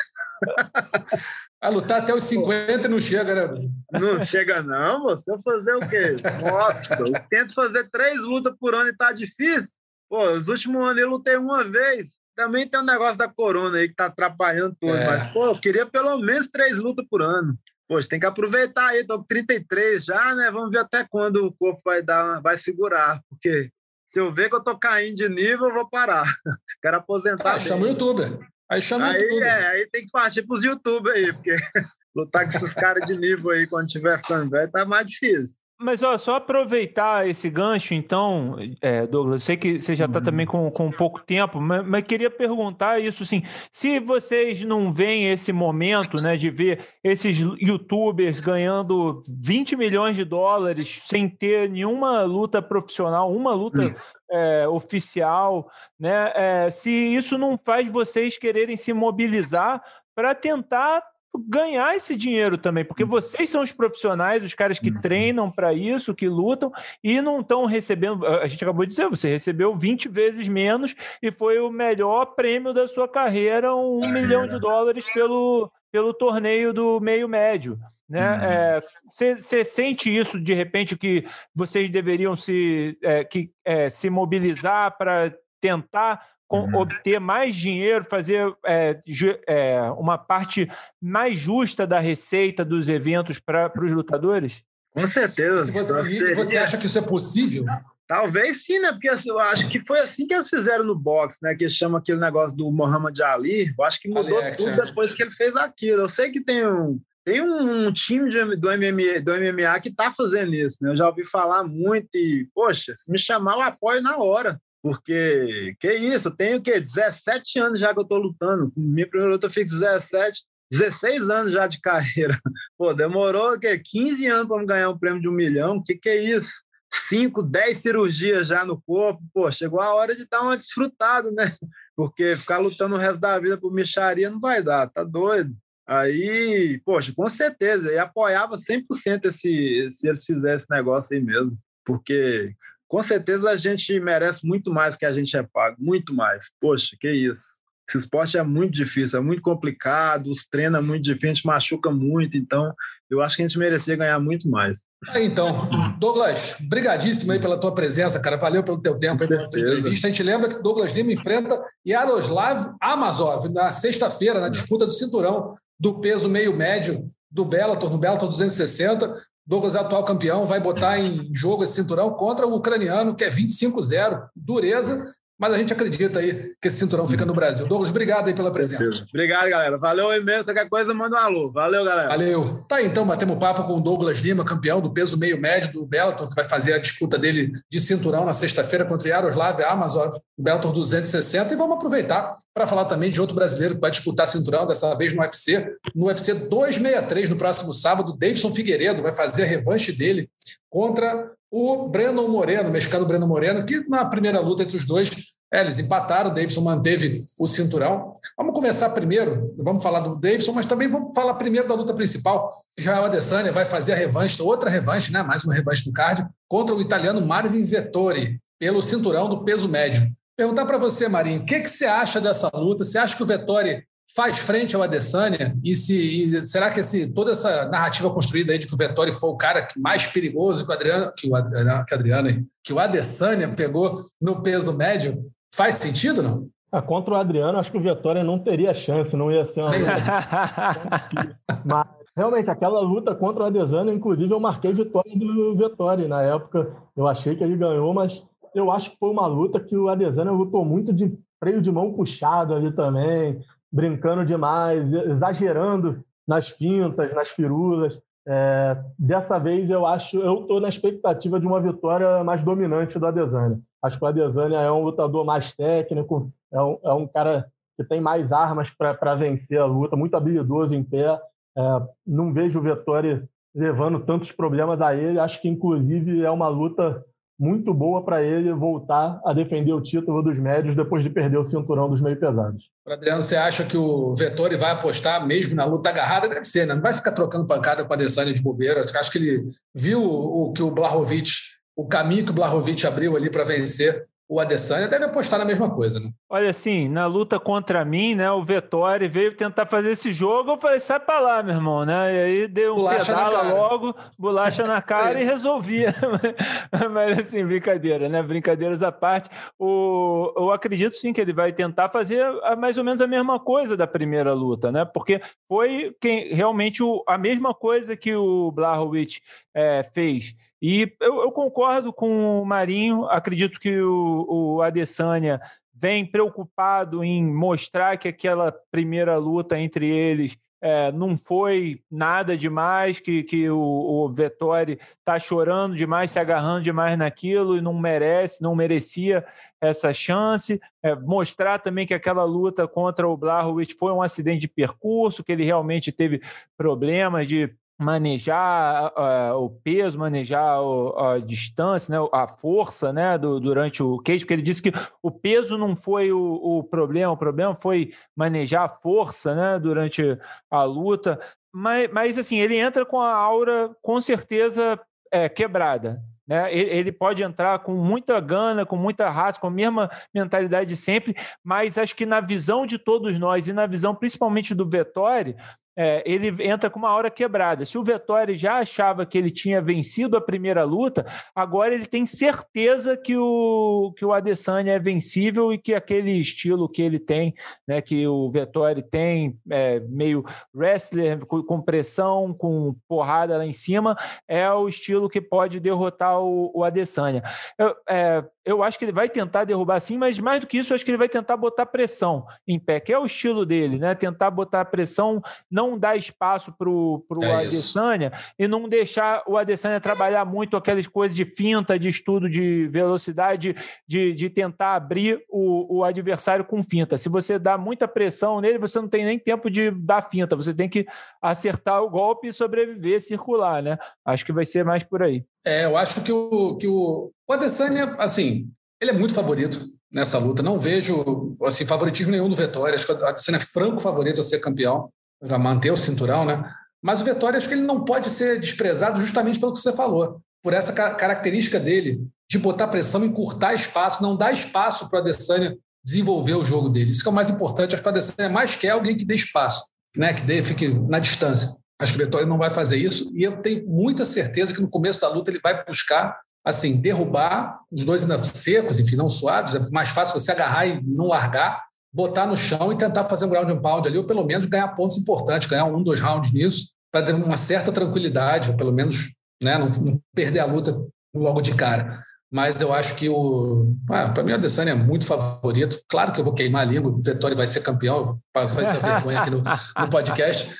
A lutar até os 50 não chega, né? Não chega, não, você vai fazer o quê? Nossa, eu tento fazer três lutas por ano e tá difícil. Pô, os últimos anos eu lutei uma vez. Também tem um negócio da corona aí que tá atrapalhando tudo. É. Mas, pô, eu queria pelo menos três lutas por ano. Poxa, tem que aproveitar aí, tô com 33 já, né? Vamos ver até quando o corpo vai dar, vai segurar, porque se eu ver que eu tô caindo de nível, eu vou parar. [LAUGHS] Quero aposentar. Ah, chama o youtuber. Aí chama aí, YouTube. É, aí tem que partir pros YouTube aí, porque [LAUGHS] lutar com esses caras de nível aí quando tiver ficando velho tá mais difícil. Mas ó, só aproveitar esse gancho, então, é, Douglas, sei que você já está uhum. também com, com pouco tempo, mas, mas, queria perguntar isso assim: se vocês não veem esse momento né, de ver esses youtubers ganhando 20 milhões de dólares sem ter nenhuma luta profissional, uma luta uhum. é, oficial, né? É, se isso não faz vocês quererem se mobilizar para tentar ganhar esse dinheiro também, porque uhum. vocês são os profissionais, os caras que uhum. treinam para isso, que lutam e não estão recebendo. A gente acabou de dizer, você recebeu 20 vezes menos e foi o melhor prêmio da sua carreira, um é milhão de dólares pelo, pelo torneio do meio médio. Né? Você uhum. é, sente isso de repente que vocês deveriam se, é, que, é, se mobilizar para tentar com, uhum. obter mais dinheiro, fazer é, é, uma parte mais justa da receita dos eventos para os lutadores? Com certeza. Você, você, acha que isso é possível? Talvez sim, né? Porque assim, eu acho que foi assim que eles fizeram no boxe, né? Que chama aquele negócio do Muhammad Ali. Eu acho que mudou Ali tudo depois que ele fez aquilo. Eu sei que tem um, tem um, time de, do, MMA, do MMA que está fazendo isso, né? Eu já ouvi falar muito e, poxa, se me chamar, eu apoio na hora. Porque, que isso, tenho o quê? 17 anos já que eu estou lutando. Minha primeira luta eu fiz 17, 16 anos já de [LAUGHS] carreira. Pô, demorou o quê? 15 anos para ganhar um prêmio de um milhão. Que que é isso? 5, 10 cirurgias já no corpo. Pô, chegou a hora de dar uma desfrutada, né? Porque ficar lutando o resto da vida por micharia não vai dar, tá doido. Aí, poxa, com certeza, e apoiava 100% esse, se eles fizessem esse negócio aí mesmo. Porque com certeza a gente merece muito mais que a gente é pago, muito mais. Poxa, que isso. Esse esporte é muito difícil, é muito complicado, os treinos é muito difícil, a gente machuca muito, então eu acho que a gente merecia ganhar muito mais. então, Douglas, brigadíssimo aí pela tua presença, cara. Valeu pelo teu tempo aí, pela tua entrevista. A gente lembra que Douglas Lima enfrenta Yaroslav Amazov na sexta-feira, na disputa do cinturão do peso meio-médio do Bellator, no Bellator 260. Douglas é atual campeão, vai botar em jogo esse cinturão contra o ucraniano, que é 25-0. Dureza, mas a gente acredita aí que esse cinturão fica no Brasil. Douglas, obrigado aí pela presença. Obrigado, galera. Valeu e-mail, qualquer coisa, manda um alô. Valeu, galera. Valeu. Tá aí, então, batemos papo com o Douglas Lima, campeão do peso meio médio do Bellator, que vai fazer a disputa dele de cinturão na sexta-feira contra o Yaroslav Amazon, do Bellator 260. E vamos aproveitar para falar também de outro brasileiro que vai disputar cinturão, dessa vez no UFC, no UFC 263, no próximo sábado, Davidson Figueiredo vai fazer a revanche dele contra o Breno Moreno, o mexicano Breno Moreno, que na primeira luta entre os dois, é, eles empataram, o Davidson manteve o cinturão. Vamos começar primeiro, vamos falar do Davidson, mas também vamos falar primeiro da luta principal. Joel Adesanya vai fazer a revanche, outra revanche, né? mais uma revanche do card, contra o italiano Marvin Vettori, pelo cinturão do peso médio. Perguntar para você, Marinho, o que, que você acha dessa luta? Você acha que o Vettori faz frente ao Adesanya? E, se, e será que esse, toda essa narrativa construída aí de que o Vettori foi o cara mais perigoso que o Adriano, que o Adriano, que, Adriano, que o Adesanya pegou no peso médio, faz sentido não? Ah, contra o Adriano, acho que o Vettori não teria chance, não ia ser uma [LAUGHS] Mas realmente aquela luta contra o Adesanya, inclusive eu marquei vitória do Vettori na época. Eu achei que ele ganhou, mas eu acho que foi uma luta que o Adesanya lutou muito de freio de mão puxado ali também brincando demais, exagerando nas fintas, nas firulas. É, dessa vez eu acho, eu estou na expectativa de uma vitória mais dominante do Adesanya. Acho que o Adesanya é um lutador mais técnico, é um, é um cara que tem mais armas para vencer a luta, muito habilidoso em pé. É, não vejo o Vettori levando tantos problemas a ele. Acho que, inclusive, é uma luta muito boa para ele voltar a defender o título dos médios depois de perder o cinturão dos meio pesados. Adriano, você acha que o Vettori vai apostar mesmo na luta agarrada? Deve ser, né? Não vai ficar trocando pancada com a Adesanya de bobeira. Acho que ele viu o que o Blahovic, o caminho que o Blahovic abriu ali para vencer o Adesanya deve apostar na mesma coisa, né? Olha, assim, na luta contra mim, né, o Vettori veio tentar fazer esse jogo, eu falei, sai pra lá, meu irmão, né? E aí deu um bolacha pedala logo, bolacha na [LAUGHS] cara e resolvia. [LAUGHS] Mas, assim, brincadeira, né? Brincadeiras à parte. O, eu acredito, sim, que ele vai tentar fazer mais ou menos a mesma coisa da primeira luta, né? Porque foi quem, realmente o, a mesma coisa que o Blachowicz é, fez e eu, eu, concordo com o Marinho, acredito que o, o Adesanya vem preocupado em mostrar que aquela primeira luta entre eles é, não foi nada demais, que, que o, o Vettori está chorando demais, se agarrando demais naquilo e não merece, não merecia essa chance. É, mostrar também que aquela luta contra o Blachowicz foi um acidente de percurso, que ele realmente teve problemas de manejar uh, o peso, manejar o, a distância, né, a força né, do, durante o cage, porque ele disse que o peso não foi o, o, problema, o problema foi manejar a força né, durante a luta. Mas, mas assim, ele entra com a aura com certeza é, quebrada. Né? Ele, ele pode entrar com muita gana, com muita raça, com a mesma mentalidade de sempre, mas acho que na visão de todos nós e na visão principalmente do Vettori, é, ele entra com uma hora quebrada. Se o Vettori já achava que ele tinha vencido a primeira luta, agora ele tem certeza que o, que o Adesanya é vencível e que aquele estilo que ele tem, né, que o Vettori tem, é, meio wrestler, com, com, pressão, com porrada lá em cima, é o estilo que pode derrotar o, o Adesanya. Eu, é, eu acho que ele vai tentar derrubar sim, mas mais do que isso, eu acho que ele vai tentar botar pressão em pé, que é o estilo dele, né? Tentar botar pressão, não dar espaço para o é Adesanya e não deixar o Adesanya trabalhar muito aquelas coisas de finta, de estudo de velocidade, de, de tentar abrir o, o adversário com finta. Se você dá muita pressão nele, você não tem nem tempo de dar finta, você tem que acertar o golpe e sobreviver, circular, né? Acho que vai ser mais por aí. É, eu acho que o, que o, o Adesanya, assim, ele é muito favorito nessa luta. Não vejo assim, favoritismo nenhum do Vettori. Acho que o Adesanya é franco favorito a ser campeão, a manter o cinturão, né? Mas o Vettori, acho que ele não pode ser desprezado justamente pelo que você falou, por essa característica dele de botar pressão, encurtar espaço, não dar espaço para o Adesanya desenvolver o jogo dele. Isso que é o mais importante. Acho que o Adesanya mais quer alguém que dê espaço, né? que dê, fique na distância. Acho que o Vettori não vai fazer isso e eu tenho muita certeza que no começo da luta ele vai buscar assim derrubar os dois ainda secos, enfim, não suados. É mais fácil você agarrar e não largar, botar no chão e tentar fazer um ground and pound ali, ou pelo menos ganhar pontos importantes, ganhar um, dois rounds nisso, para ter uma certa tranquilidade, ou pelo menos né, não, não perder a luta logo de cara mas eu acho que o. Ah, para mim, o Adesanya é muito favorito. Claro que eu vou queimar a língua, o Vettori vai ser campeão, vou passar essa vergonha aqui no, no podcast.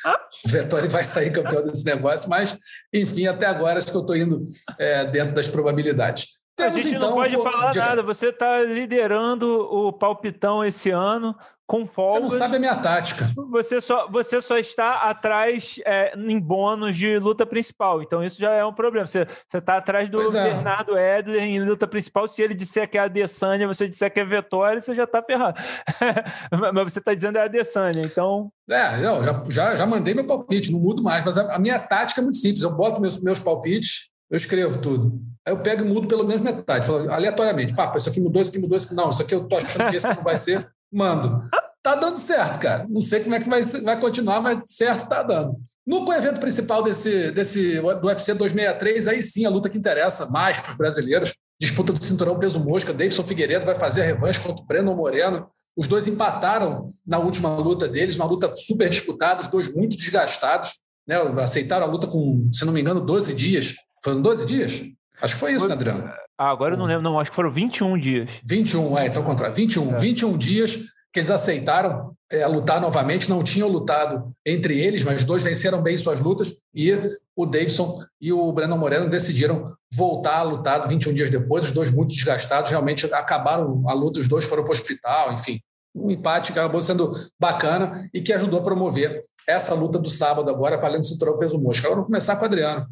O Vettori vai sair campeão desse negócio, mas, enfim, até agora acho que eu estou indo é, dentro das probabilidades. Temos, a gente então, não pode falar nada, você está liderando o palpitão esse ano com folga. Você não sabe a minha tática. Você só, você só está atrás é, em bônus de luta principal. Então isso já é um problema. Você está atrás do é. Bernardo Edler em luta principal. Se ele disser que é a Adesanya, você disser que é Vitória, você já está ferrado. [LAUGHS] mas você está dizendo é a Adesanya, então... É, já, já, já mandei meu palpite, não mudo mais. Mas a, a minha tática é muito simples. Eu boto meus, meus palpites, eu escrevo tudo. Aí eu pego e mudo pelo menos metade, falo aleatoriamente. Pá, isso aqui mudou, isso aqui mudou, isso aqui não. Isso aqui eu tô achando que esse não vai ser. Mando. Tá dando certo, cara. Não sei como é que vai, vai continuar, mas certo tá dando. No evento principal desse, desse do UFC 263, aí sim a luta que interessa mais para os brasileiros. Disputa do cinturão peso mosca. Davidson Figueiredo vai fazer a revanche contra o Breno Moreno. Os dois empataram na última luta deles, uma luta super disputada, os dois muito desgastados. Né? Aceitaram a luta com, se não me engano, 12 dias. Foram 12 dias? Acho que foi isso, foi... né, Adriano? Ah, agora eu não lembro, não, acho que foram 21 dias. 21, é, então contrário. 21. É. 21 dias que eles aceitaram é, lutar novamente, não tinham lutado entre eles, mas os dois venceram bem suas lutas e o Davidson e o Breno Moreno decidiram voltar a lutar 21 dias depois, os dois muito desgastados, realmente acabaram a luta, os dois foram para o hospital, enfim. um empate que acabou sendo bacana e que ajudou a promover essa luta do sábado agora, valendo o cinturão peso mosca. Agora vamos começar com o Adriano.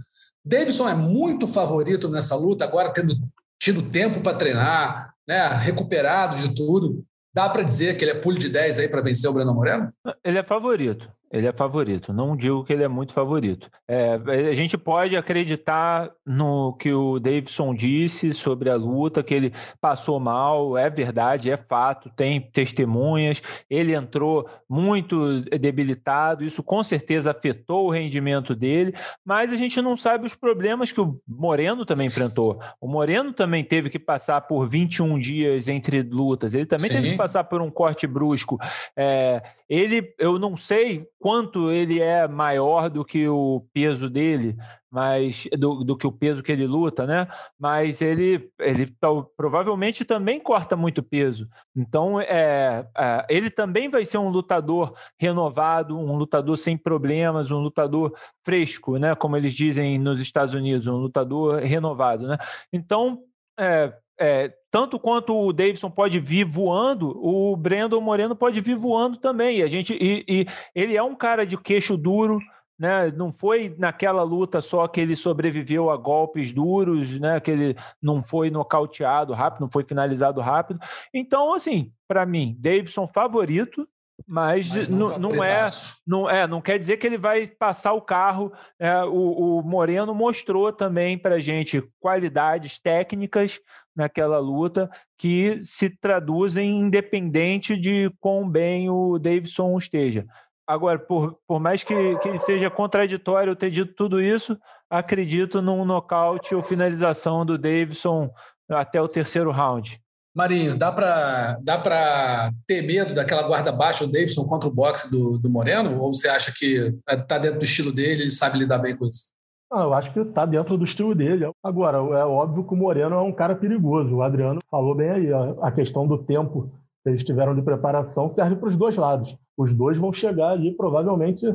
Davidson é muito favorito nessa luta, agora tendo tido tempo para treinar, né, recuperado de tudo. Dá para dizer que ele é pulo de 10 aí para vencer o Breno Moreno? Ele é favorito. Ele é favorito. Não digo que ele é muito favorito. É, a gente pode acreditar no que o Davidson disse sobre a luta, que ele passou mal, é verdade, é fato, tem testemunhas. Ele entrou muito debilitado, isso com certeza afetou o rendimento dele, mas a gente não sabe os problemas que o Moreno também enfrentou. O Moreno também teve que passar por 21 dias entre lutas, ele também Sim. teve que passar por um corte brusco. É, ele, eu não sei quanto ele é maior do que o peso dele, mas do, do que o peso que ele luta, né? Mas ele, ele provavelmente também corta muito peso. Então, é, é, ele também vai ser um lutador renovado, um lutador sem problemas, um lutador fresco, né? Como eles dizem nos Estados Unidos, um lutador renovado, né? Então, é, é, tanto quanto o Davidson pode vir voando, o Brandon Moreno pode vir voando também. E a gente e, e, ele é um cara de queixo duro, né? Não foi naquela luta só que ele sobreviveu a golpes duros, né? Que ele não foi nocauteado rápido, não foi finalizado rápido. Então, assim, para mim, Davidson favorito, mas, mas não, não, é, não é, não quer dizer que ele vai passar o carro. É, o, o Moreno mostrou também para gente qualidades técnicas naquela luta que se traduzem independente de quão bem o Davidson esteja. Agora, por, por mais que, que seja contraditório eu ter dito tudo isso, acredito num nocaute ou finalização do Davidson até o terceiro round. Marinho, dá para dá ter medo daquela guarda baixa do Davidson contra o boxe do, do Moreno? Ou você acha que está dentro do estilo dele e sabe lidar bem com isso? Ah, eu acho que está dentro do estilo dele. Agora, é óbvio que o Moreno é um cara perigoso. O Adriano falou bem aí. A questão do tempo que eles tiveram de preparação serve para os dois lados. Os dois vão chegar ali, provavelmente,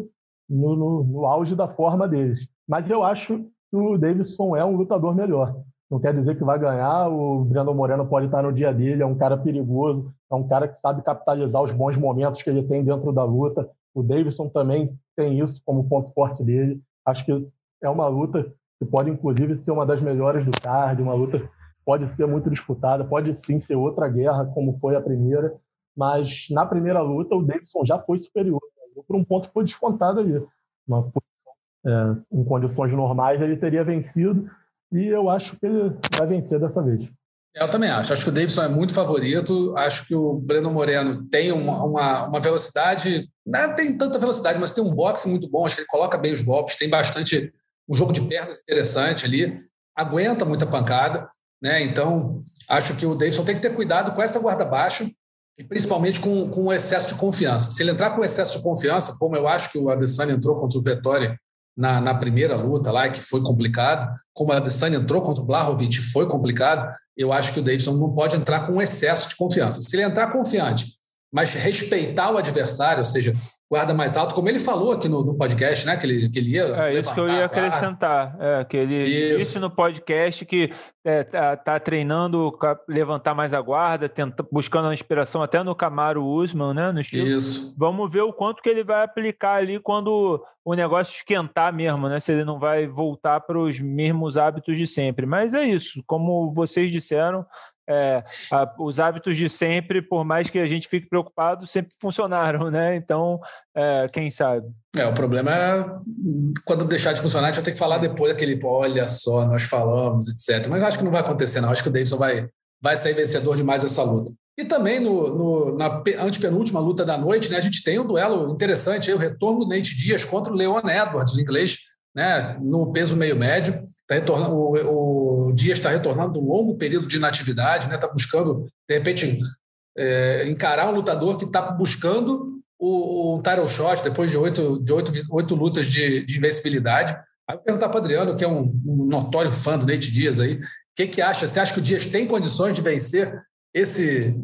no, no, no auge da forma deles. Mas eu acho que o Davidson é um lutador melhor não quer dizer que vai ganhar. O Brandon Moreno pode estar no dia dele, é um cara perigoso, é um cara que sabe capitalizar os bons momentos que ele tem dentro da luta. O Davidson também tem isso como ponto forte dele. Acho que é uma luta que pode, inclusive, ser uma das melhores do card, uma luta pode ser muito disputada, pode sim ser outra guerra, como foi a primeira, mas na primeira luta o Davidson já foi superior, né? por um ponto foi descontado ali. Uma, é, em condições normais ele teria vencido, e eu acho que ele vai vencer dessa vez. Eu também acho. Acho que o Davidson é muito favorito. Acho que o Breno Moreno tem uma, uma, uma velocidade. Não tem tanta velocidade, mas tem um boxe muito bom. Acho que ele coloca bem os golpes. Tem bastante. Um jogo de pernas interessante ali. Aguenta muita pancada. Né? Então, acho que o Davidson tem que ter cuidado com essa guarda baixa e principalmente com, com o excesso de confiança. Se ele entrar com excesso de confiança, como eu acho que o Adesanya entrou contra o Vettori na, na primeira luta lá, que foi complicado, como a Adesanya entrou contra o Blahovic, foi complicado, eu acho que o Davidson não pode entrar com excesso de confiança. Se ele entrar confiante, mas respeitar o adversário, ou seja, guarda mais alto, como ele falou aqui no, no, podcast, né? Que ele, que ele ia. É isso que eu ia acrescentar. É, que ele isso. disse no podcast que é, tá, tá, treinando levantar mais a guarda, tenta, buscando a inspiração até no Camaro Usman, né? No estilo. Isso. Vamos ver o quanto que ele vai aplicar ali quando o negócio esquentar mesmo, né? Se ele não vai voltar para os mesmos hábitos de sempre. Mas é isso, como vocês disseram, é, a, os hábitos de sempre, por mais que a gente fique preocupado, sempre funcionaram, né? Então, é, quem sabe? É, o problema é quando deixar de funcionar, a gente vai ter que falar depois daquele, olha só, nós falamos, etc. Mas eu acho que não vai acontecer, não. Acho que o Davidson vai, vai sair vencedor de mais essa luta. E também no, no, na antepenúltima luta da noite, né, a gente tem um duelo interessante, aí, o retorno do Nate Dias contra o Leon Edwards, o inglês, né, no peso meio médio. Tá retornando, o, o Dias está retornando um longo período de inatividade, está né, tá buscando, de repente, é, encarar um lutador que está buscando o, o title shot depois de oito, de oito, oito lutas de, de invencibilidade. Aí eu perguntar para o Adriano, que é um, um, notório fã do Nate Dias aí, o que, que acha? Você acha que o Dias tem condições de vencer esse,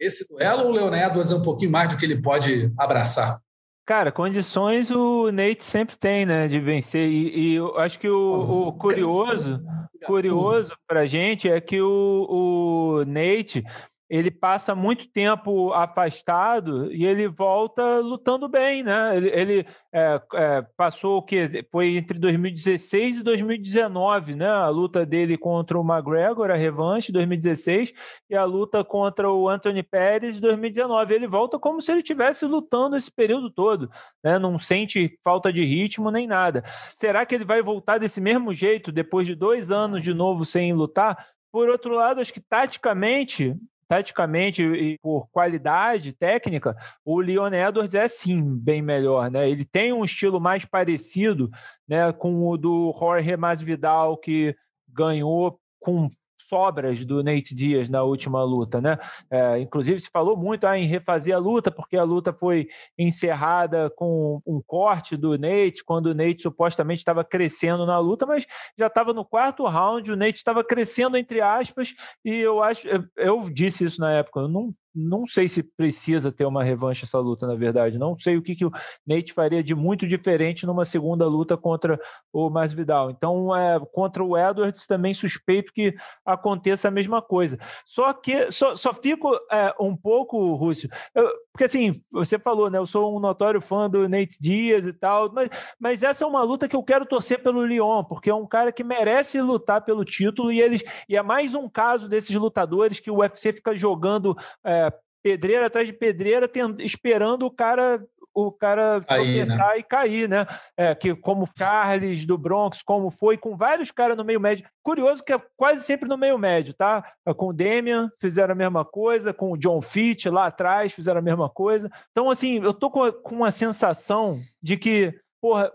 esse duelo ou o Leonardo é um pouquinho mais do que ele pode abraçar? Cara, condições o Nate sempre tem, né, de vencer. E, e eu acho que o, o curioso, curioso pra gente é que o, o Nate ele passa muito tempo afastado e ele volta lutando bem, né? Ele, ele é, é, passou o que foi entre 2016 e 2019, né? A luta dele contra o McGregor, a revanche 2016 e a luta contra o Anthony Pérez 2019. Ele volta como se ele estivesse lutando esse período todo, né? Não sente falta de ritmo nem nada. Será que ele vai voltar desse mesmo jeito depois de dois anos de novo sem lutar? Por outro lado, acho que taticamente taticamente e por qualidade técnica, o Leon Edwards é sim bem melhor, né? Ele tem um estilo mais parecido, né, com o do Jorge Masvidal que ganhou com sobras do Nate Dias na última luta, né? É, inclusive se falou muito ah, em refazer a luta, porque a luta foi encerrada com um corte do Nate, quando o Nate supostamente estava crescendo na luta, mas já estava no quarto round, o Nate estava crescendo entre aspas, e eu acho, eu, eu disse isso na época, eu não não sei se precisa ter uma revanche essa luta, na verdade. Não sei o que, que o Nate faria de muito diferente numa segunda luta contra o Masvidal. Então, é, contra o Edwards, também suspeito que aconteça a mesma coisa. Só que só, só fico é, um pouco, Rússio, eu, porque assim, você falou, né? Eu sou um notório fã do Nate Diaz e tal, mas, mas essa é uma luta que eu quero torcer pelo Leon, porque é um cara que merece lutar pelo título e eles e é mais um caso desses lutadores que o UFC fica jogando. É, pedreira atrás de pedreira, esperando o cara o cara Aí, né? e cair, né? É, que como Carles do Bronx, como foi com vários caras no meio médio. Curioso que é quase sempre no meio médio, tá? É, com o Demian fizeram a mesma coisa, com o John Fitch lá atrás fizeram a mesma coisa. Então, assim, eu tô com, com uma sensação de que porra,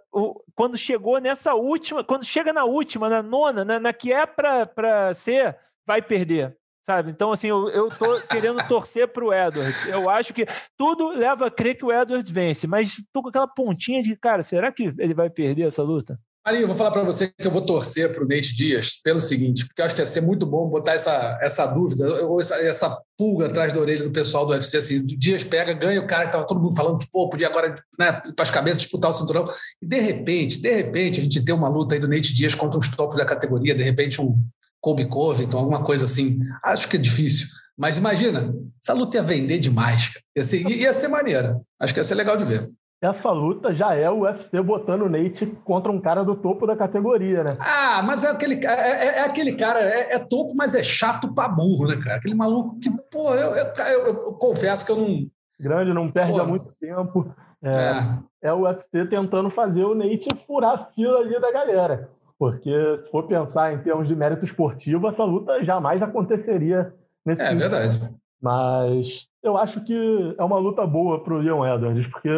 quando chegou nessa última, quando chega na última, na nona, na, na que é para ser, vai perder. Sabe? Então, assim, eu, eu tô querendo torcer para o Edwards. Eu acho que tudo leva a crer que o Edwards vence, mas tô com aquela pontinha de, cara, será que ele vai perder essa luta? Marinho, vou falar para você que eu vou torcer para o Nate Dias pelo seguinte, porque eu acho que ia ser muito bom botar essa, essa dúvida, ou essa, essa pulga atrás da orelha do pessoal do UFC, assim, o Dias pega, ganha o cara que estava todo mundo falando que, pô, podia agora, né, para as cabeças disputar o cinturão, e de repente, de repente, a gente tem uma luta aí do Nate Dias contra os topos da categoria, de repente um Colby Covington, alguma coisa assim. Acho que é difícil. Mas imagina, essa luta ia vender demais. Ia ser, ia ser maneira. Acho que ia ser legal de ver. Essa luta já é o UFC botando o Nate contra um cara do topo da categoria, né? Ah, mas é aquele, é, é, é aquele cara, é, é, topo, mas é chato pra burro, né, cara? Aquele maluco que, pô, eu, eu, eu, eu confesso que eu não. Grande, não perde pô, há muito tempo. É, é. é o UFC tentando fazer o Nate furar a fila ali da galera. Porque se for pensar em termos de mérito esportivo, essa luta jamais aconteceria nesse É verdade. Mas eu acho que é uma luta boa para o Leon Edwards, porque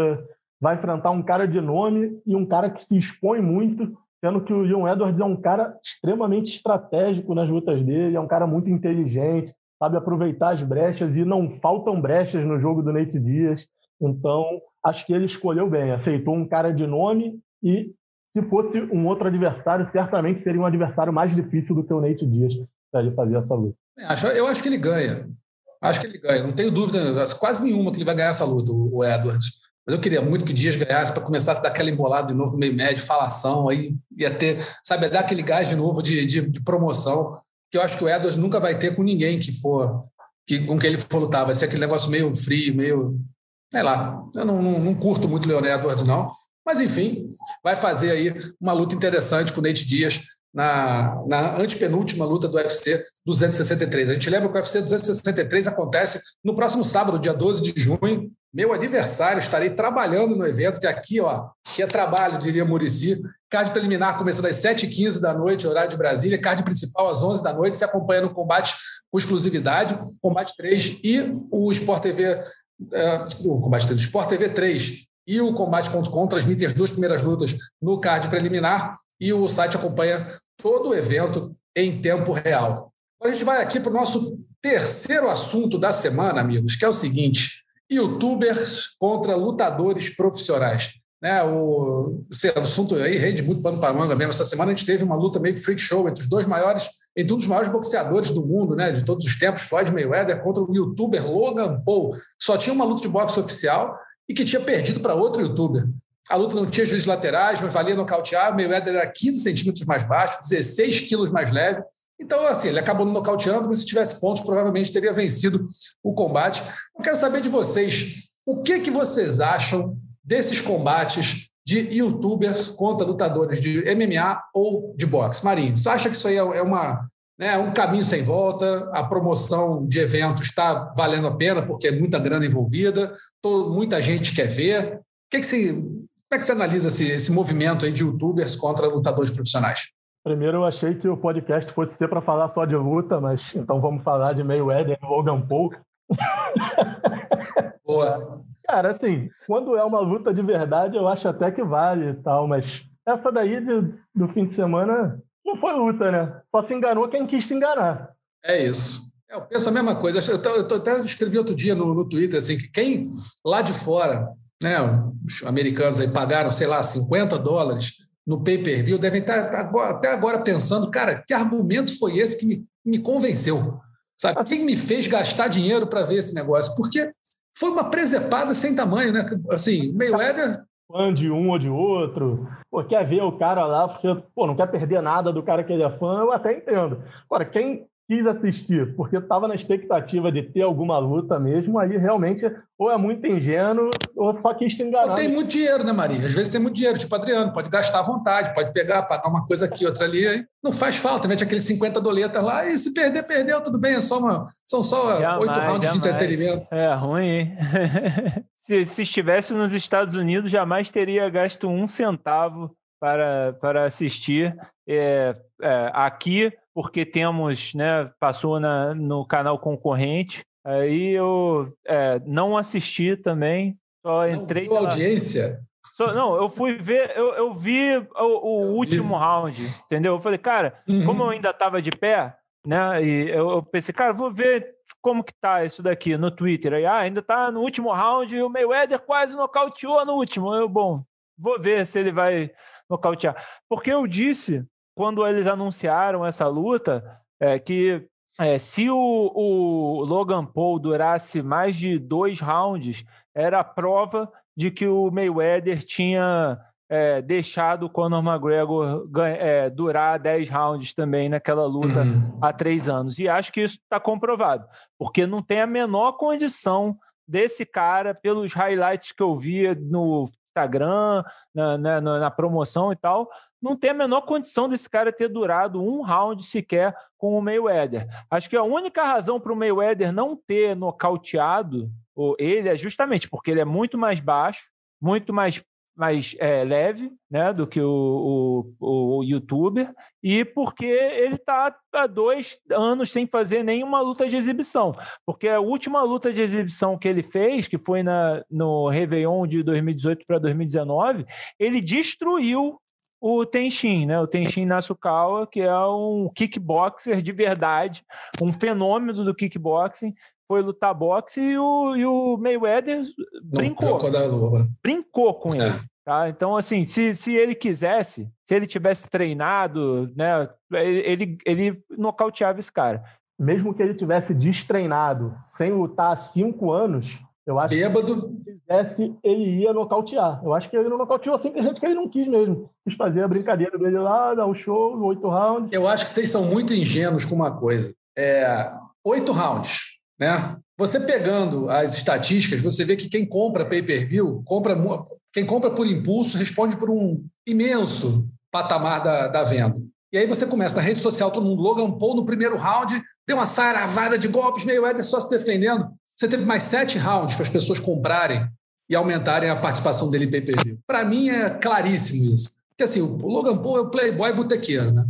vai enfrentar um cara de nome e um cara que se expõe muito, sendo que o Leon Edwards é um cara extremamente estratégico nas lutas dele, é um cara muito inteligente, sabe aproveitar as brechas e não faltam brechas no jogo do Nate Diaz. Então, acho que ele escolheu bem, aceitou um cara de nome e se fosse um outro adversário, certamente seria um adversário mais difícil do que o Nate Diaz para ele fazer essa luta. Eu acho que ele ganha. Acho que ele ganha. Não tenho dúvida, quase nenhuma que ele vai ganhar essa luta, o Edwards. Mas eu queria muito que o Dias ganhasse para começar a dar aquela embolada de novo no meio médio, falação, aí ia ter, sabe, dar aquele gás de novo de, de, de, promoção, que eu acho que o Edwards nunca vai ter com ninguém que for, que, com quem ele for lutar. Vai ser aquele negócio meio frio, meio. Sei lá. Eu não, não, não curto muito o Leon Edwards, não. Mas, enfim, vai fazer aí uma luta interessante com o Nate Dias na, na antepenúltima luta do UFC 263. A gente lembra que o UFC 263 acontece no próximo sábado, dia 12 de junho. Meu aniversário, estarei trabalhando no evento, que aqui, ó, que é trabalho, diria Murici. Card preliminar começando às 7h15 da noite, horário de Brasília. Card principal às 11 da noite, se acompanhando o combate com exclusividade, combate 3 e o Sport TV, é, o combate 3, o Sport TV 3 e o Combate.com transmitem as duas primeiras lutas no card preliminar e o site acompanha todo o evento em tempo real. a gente vai aqui para o nosso terceiro assunto da semana, amigos, que é o seguinte: youtubers contra lutadores profissionais. Né, o, esse assunto aí rende muito pano para manga mesmo. Essa semana a gente teve uma luta meio que freak show entre os dois maiores, entre um dos maiores boxeadores do mundo, né, de todos os tempos, Floyd Mayweather, contra o youtuber Logan Paul, só tinha uma luta de boxe oficial e que tinha perdido para outro youtuber. A luta não tinha juízes laterais, mas valia nocautear. O Mayweather era 15 centímetros mais baixo, 16 quilos mais leve. Então, assim, ele acabou nocauteando, mas se tivesse pontos, provavelmente teria vencido o combate. Eu quero saber de vocês, o que, que vocês acham desses combates de youtubers contra lutadores de MMA ou de boxe? Marinho, você acha que isso aí é, é uma, né, um caminho sem volta? A promoção de eventos está valendo a pena porque é muita grana envolvida, todo, muita gente quer ver. O que, que você, como é que você analisa esse, esse movimento aí de youtubers contra lutadores profissionais? Primeiro eu achei que o podcast fosse ser para falar só de luta, mas então vamos falar de Mayweather e Logan Paul. [LAUGHS] Boa. Cara, assim, quando é uma luta de verdade, eu acho até que vale e tal, mas essa daí de, do fim de semana não foi luta, né? Só se enganou quem quis se enganar. É isso. Eu penso a mesma coisa. Eu, eu tô, até escrevi outro dia no, no Twitter assim, que quem lá de fora, né, os americanos aí pagaram, sei lá, 50 dólares no pay-per-view devem estar tá, tá até agora pensando, cara, que argumento foi esse que me, me convenceu? Sabe? Quem me fez gastar dinheiro para ver esse negócio? Porque foi uma presepada sem tamanho, né? Assim, Mayweather. Fã de um ou de outro, pô, quer ver o cara lá, porque pô, não quer perder nada do cara que ele é fã, eu até entendo. Agora, quem quis assistir porque estava na expectativa de ter alguma luta mesmo, aí realmente ou é muito ingênuo ou só quis se enganar. Ou tem muito dinheiro, né, Maria? Às vezes tem muito dinheiro, tipo Adriano, pode gastar à vontade, pode pegar, pagar uma coisa aqui, outra ali, aí não faz falta, mete aqueles 50 doletas lá e se perder, perdeu, tudo bem, é só uma, são só oito rounds jamais. de entretenimento. É ruim, hein? [LAUGHS] se, se estivesse nos Estados Unidos, jamais teria gasto um centavo para, para assistir. É, é, aqui porque temos, né, passou na, no canal concorrente, aí eu é, não assisti também, só entrei... Não audiência? Só, não, eu fui ver, eu, eu vi o, o último vi. round, entendeu? Eu falei, cara, uhum. como eu ainda estava de pé, né, e eu, eu pensei, cara, vou ver como que tá isso daqui no Twitter. Aí, ah, ainda tá no último round e o Mayweather quase nocauteou no último. Eu, bom, vou ver se ele vai nocautear. Porque eu disse quando eles anunciaram essa luta, é, que é, se o, o, Logan Paul durasse mais de dois rounds, era a prova de que o Mayweather tinha é, deixado o Conor McGregor é, durar 10 rounds também naquela luta uhum. há três anos. E acho que isso está comprovado, porque não tem a menor condição desse cara, pelos highlights que eu via no Instagram, na, na, na promoção e tal, não tem a menor condição desse cara ter durado um round sequer com o Mayweather. Acho que a única razão para o Mayweather não ter nocauteado ele é justamente porque ele é muito mais baixo, muito mais, mais é, leve né, do que o, o, o youtuber, e porque ele está há dois anos sem fazer nenhuma luta de exibição. Porque a última luta de exibição que ele fez, que foi na, no Réveillon de 2018 para 2019, ele destruiu o Tenshin, né? O Tenshin Nasukawa, que é um kickboxer de verdade, um fenômeno do kickboxing, foi lutar boxe e o, e o Mayweather brincou. Brincou com ele. Tá? Então, assim, se, se ele quisesse, se ele tivesse treinado, né, ele, ele nocauteava esse cara. Mesmo que ele tivesse destreinado, sem lutar há cinco anos, eu acho Bêbado. que se quisesse, ele ia nocautear. Eu acho que ele não nocauteou simplesmente que ele não quis mesmo. Quis fazer a brincadeira dele lá, dar o um show, oito rounds. Eu acho que vocês são muito ingênuos com uma coisa. É, oito rounds, né? Você pegando as estatísticas, você vê que quem compra pay-per-view, compra, quem compra por impulso, responde por um imenso patamar da, da venda. E aí você começa a rede social, todo mundo, Logan Paul no primeiro round, deu uma saravada de golpes, meio Éder só se defendendo. Você teve mais sete rounds para as pessoas comprarem e aumentarem a participação dele em pay-per-view. Para mim é claríssimo isso. Porque assim, o Logan Paul é o playboy botequeiro, né?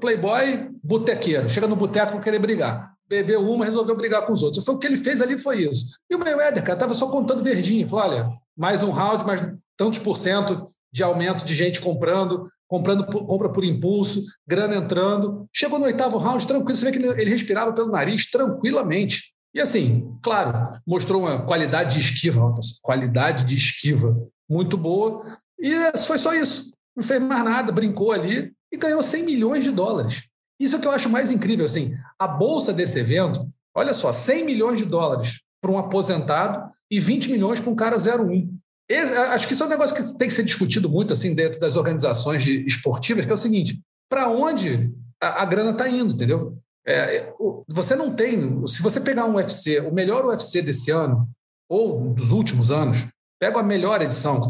Playboy botequeiro. Chega no boteco querer brigar. Bebeu uma, resolveu brigar com os outros. Foi o que ele fez ali, foi isso. E o Mayweather, cara, estava só contando verdinho. Falou, olha, mais um round, mais tantos por cento de aumento de gente comprando, comprando compra por impulso, grana entrando. Chegou no oitavo round, tranquilo. Você vê que ele respirava pelo nariz tranquilamente. E assim, claro, mostrou uma qualidade de esquiva, uma qualidade de esquiva muito boa. E foi só isso. Não fez mais nada, brincou ali e ganhou 100 milhões de dólares. Isso é o que eu acho mais incrível. Assim, a bolsa desse evento, olha só, 100 milhões de dólares para um aposentado e 20 milhões para um cara 01. Esse, acho que isso é um negócio que tem que ser discutido muito assim dentro das organizações de, esportivas, que é o seguinte: para onde a, a grana está indo, entendeu? É, é você não tem. Se você pegar um UFC, o melhor UFC desse ano, ou dos últimos anos, pega a melhor edição,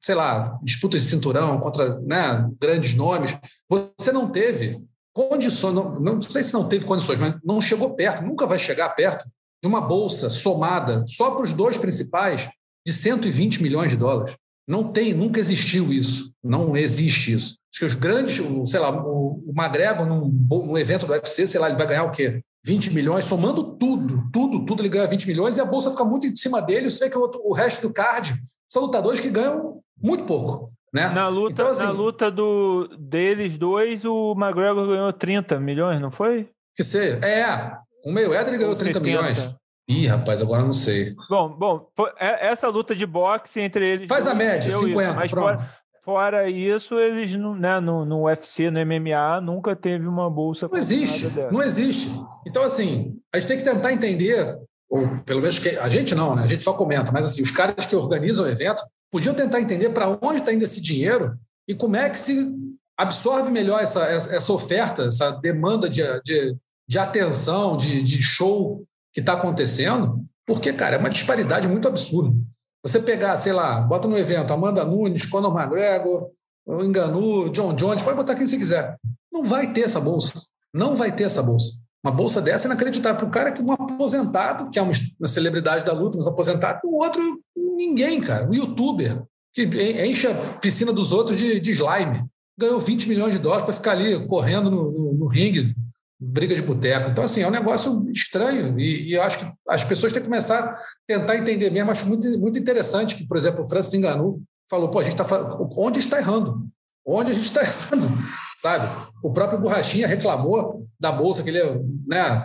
sei lá, disputa de cinturão contra né, grandes nomes, você não teve condições, não, não sei se não teve condições, mas não chegou perto, nunca vai chegar perto de uma bolsa somada só para os dois principais de 120 milhões de dólares. Não tem, nunca existiu isso. Não existe isso. Acho que os grandes, sei lá, o, o McGregor num, num evento do UFC, sei lá, ele vai ganhar o quê? 20 milhões, somando tudo, tudo, tudo, ele ganha 20 milhões e a bolsa fica muito em cima dele. Você vê que o, outro, o resto do card são lutadores que ganham muito pouco. Né? Na luta, então, assim, na luta do, deles dois, o McGregor ganhou 30 milhões, não foi? Que seja. É, o Mayweather ele ganhou 30 milhões. Ih, rapaz, agora não sei. Bom, bom, é, essa luta de boxe entre eles. Faz a média, 50, isso, mas pronto. Fora, fora, isso, eles né, no, no UFC, no MMA, nunca teve uma bolsa. Não existe, não existe. Então, assim, a gente tem que tentar entender, ou pelo menos que a gente não, né? A gente só comenta, mas assim, os caras que organizam o evento podiam tentar entender para onde está indo esse dinheiro e como é que se absorve melhor essa, essa oferta, essa demanda de, de, de atenção, de, de show que está acontecendo, porque, cara, é uma disparidade muito absurda. Você pegar, sei lá, bota no evento Amanda Nunes, Conor McGregor, Enganu, John Jones, pode botar quem você quiser. Não vai ter essa bolsa. Não vai ter essa bolsa. Uma bolsa dessa é inacreditável para o cara que é um aposentado, que é uma, celebridade da luta, mas aposentado, o outro, ninguém, cara. Um youtuber que enche a piscina dos outros de, de slime. Ganhou 20 milhões de dólares para ficar ali correndo no, no, no ringue, briga de boteco. Então, assim, é um negócio estranho e, e, eu acho que as pessoas têm que começar a tentar entender mesmo. Acho muito, muito interessante que, por exemplo, o Francis Enganu falou, pô, a gente está onde está errando? Onde a gente está [LAUGHS] errando? Sabe? O próprio Borrachinha reclamou da bolsa que ele né,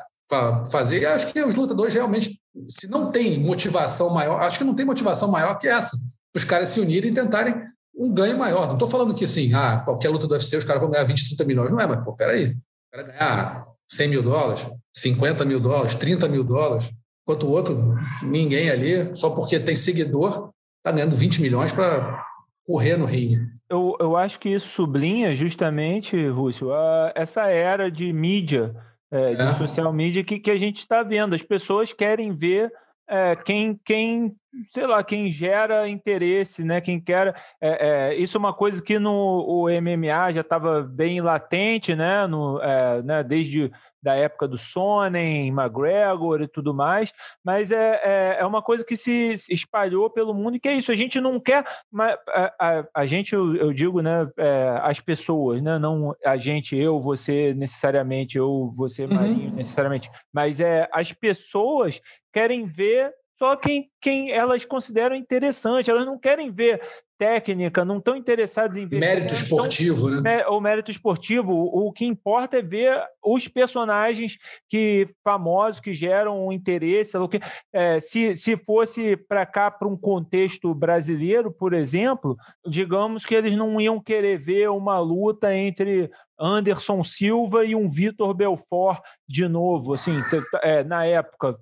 fazer. E acho que os lutadores realmente, se não tem motivação maior, acho que não tem motivação maior que essa, os caras se unirem e tentarem um ganho maior. Não estou falando que assim, ah, qualquer luta do UFC os caras vão ganhar 20, 30 milhões. Não é, mas pô, peraí cara ganhar 100 mil dólares, 50 mil dólares, 30 mil dólares, enquanto o outro, ninguém ali, só porque tem seguidor, está ganhando 20 milhões para correr no ringue. Eu, eu acho que isso sublinha justamente, Rússio, a, essa era de mídia, é, de é. social media que, que a gente está vendo. As pessoas querem ver é, quem, quem, sei lá, quem gera interesse, né? Quem quer. É, é, isso é uma coisa que no o MMA já estava bem latente, né? No, é, né? Desde da época do Sonnen, McGregor e tudo mais, mas é, é, é, uma coisa que se espalhou pelo mundo e que é isso, a gente não quer, a, a, a gente, eu, eu, digo, né, é, as pessoas, né, não a gente, eu, você necessariamente, eu, você, uhum. Marinho, uhum. necessariamente, mas é, as pessoas querem ver só quem, quem elas consideram interessante. Elas não querem ver técnica, não estão interessadas em ver. Mérito esportivo, né? O mérito esportivo. O, que importa é ver os personagens que famosos que geram um interesse. Que, é, se, se fosse para cá, para um contexto brasileiro, por exemplo, digamos que eles não iam querer ver uma luta entre Anderson Silva e um Vitor Belfort de novo. Assim, é, na época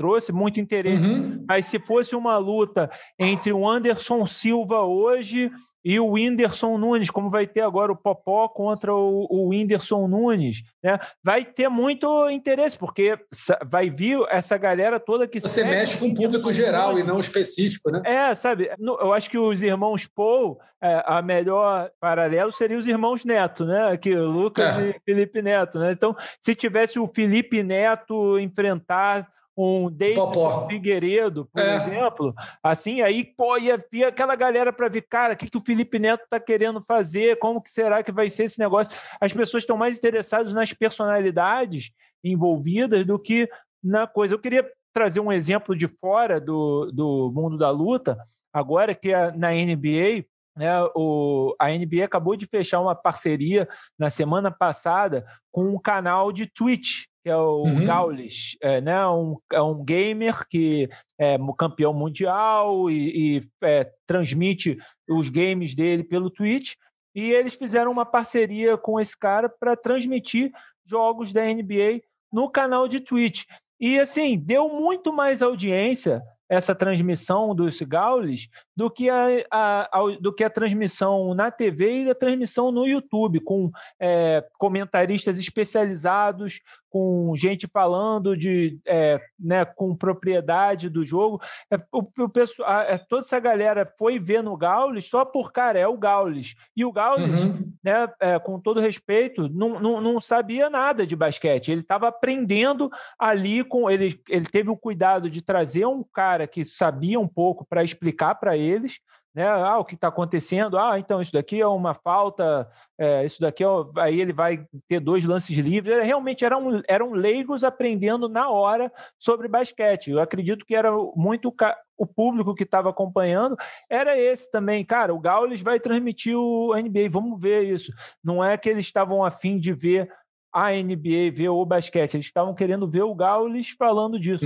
trouxe muito interesse. Uhum. Mas se fosse uma luta entre o Anderson Silva hoje e o Whindersson Nunes, como vai ter agora o Popó contra o, o Whindersson Nunes, né? Vai ter muito interesse, porque vai vir essa galera toda que Você mexe com o público geral Nunes. e não específico, né? É, sabe? Eu acho que os irmãos Paul, é, a melhor paralelo seria os irmãos Neto, né? Aqui, Lucas é. e Felipe Neto, né? Então, se tivesse o Felipe Neto enfrentar um David Figueiredo, por é. exemplo, assim, aí pô, ia vir aquela galera para ver, cara, o que, que o Felipe Neto está querendo fazer, como que será que vai ser esse negócio? As pessoas estão mais interessadas nas personalidades envolvidas do que na coisa. Eu queria trazer um exemplo de fora do, do mundo da luta, agora que é na NBA, né, o, a NBA acabou de fechar uma parceria na semana passada com um canal de Twitch que é o uhum. Gaules, é, né? um, é um gamer que é campeão mundial e, e é, transmite os games dele pelo Twitch. E eles fizeram uma parceria com esse cara para transmitir jogos da NBA no canal de Twitch. E assim, deu muito mais audiência essa transmissão dos Gaules do que a, a, a, do que a transmissão na TV e a transmissão no YouTube, com é, comentaristas especializados, com gente falando de, é, né, com propriedade do jogo. É, o, o pessoal, é, toda essa galera foi ver no Gaules só por, cara, é o Gaules. E o Gaules, uhum. né, é, com todo respeito, não, não, não sabia nada de basquete. Ele estava aprendendo ali com ele. Ele teve o cuidado de trazer um cara que sabia um pouco para explicar para eles né? Ah, o que está acontecendo? Ah, então isso daqui é uma falta, é, isso daqui é, aí ele vai ter dois lances livres. Realmente eram, eram leigos aprendendo na hora sobre basquete. Eu acredito que era muito o público que estava acompanhando era esse também. Cara, o Gaules vai transmitir o NBA, vamos ver isso. Não é que eles estavam afim de ver a NBA, ver o basquete, eles estavam querendo ver o Gaules falando disso.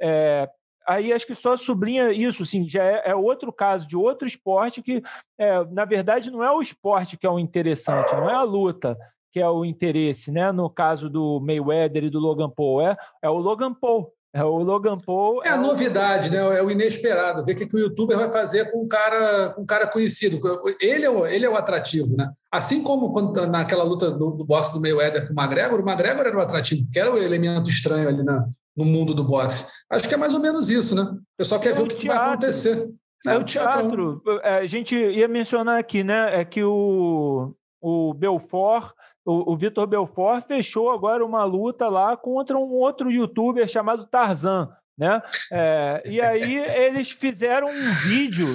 É, aí acho que só sublinha isso, assim, já é, é, outro caso de outro esporte que, é, na verdade, não é o esporte que é o interessante, não é a luta que é o interesse, né? No caso do Mayweather e do Logan Paul, é, é o Logan Paul. É o Logan Paul. É a novidade, né? É o inesperado. Ver o que, que o youtuber vai fazer com um cara, com um cara conhecido. Ele é, o, ele é o atrativo, né? Assim como quando, naquela luta do, do boxe do Mayweather com o McGregor, o McGregor era o atrativo, que era o elemento estranho ali na, no mundo do boxe. Acho que é mais ou menos isso, né? O pessoal quer é ver o que, que vai acontecer. É, é o teatro. teatro. É, a gente ia mencionar aqui, né? É que o, o Belfort, o, o Vitor Belfort fechou agora uma luta lá contra um outro youtuber chamado Tarzan, né? É, e aí eles fizeram um vídeo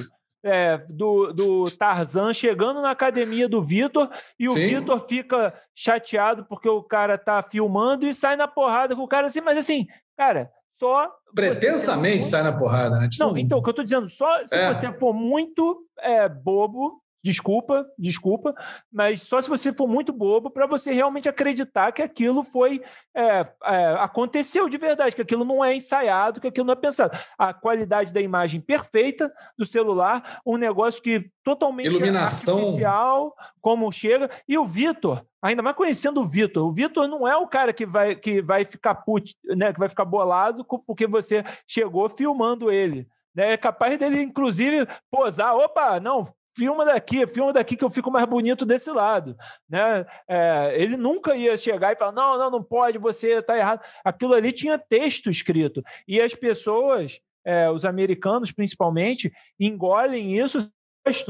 é, do, do Tarzan chegando na academia do Vitor e o Vitor fica chateado porque o cara tá filmando e sai na porrada com o cara assim, mas assim, cara, só. Pretensamente sai na porrada, né? Tipo... Não, então, o que eu tô dizendo, só se é. você for muito é, bobo, Desculpa, desculpa, mas só se você for muito bobo para você realmente acreditar que aquilo foi é, é, aconteceu de verdade, que aquilo não é ensaiado, que aquilo não é pensado. A qualidade da imagem perfeita do celular, um negócio que totalmente Iluminação. artificial, como chega. E o Vitor, ainda mais conhecendo o Vitor, o Vitor não é o cara que vai, que vai ficar put, né, que vai ficar bolado porque você chegou filmando ele. Né? É capaz dele, inclusive, posar. Opa, não, filma daqui, filma daqui que eu fico mais bonito desse lado, né? É, ele nunca ia chegar e falar, não, não, não pode, você está errado. Aquilo ali tinha texto escrito e as pessoas, é, os americanos principalmente, engolem isso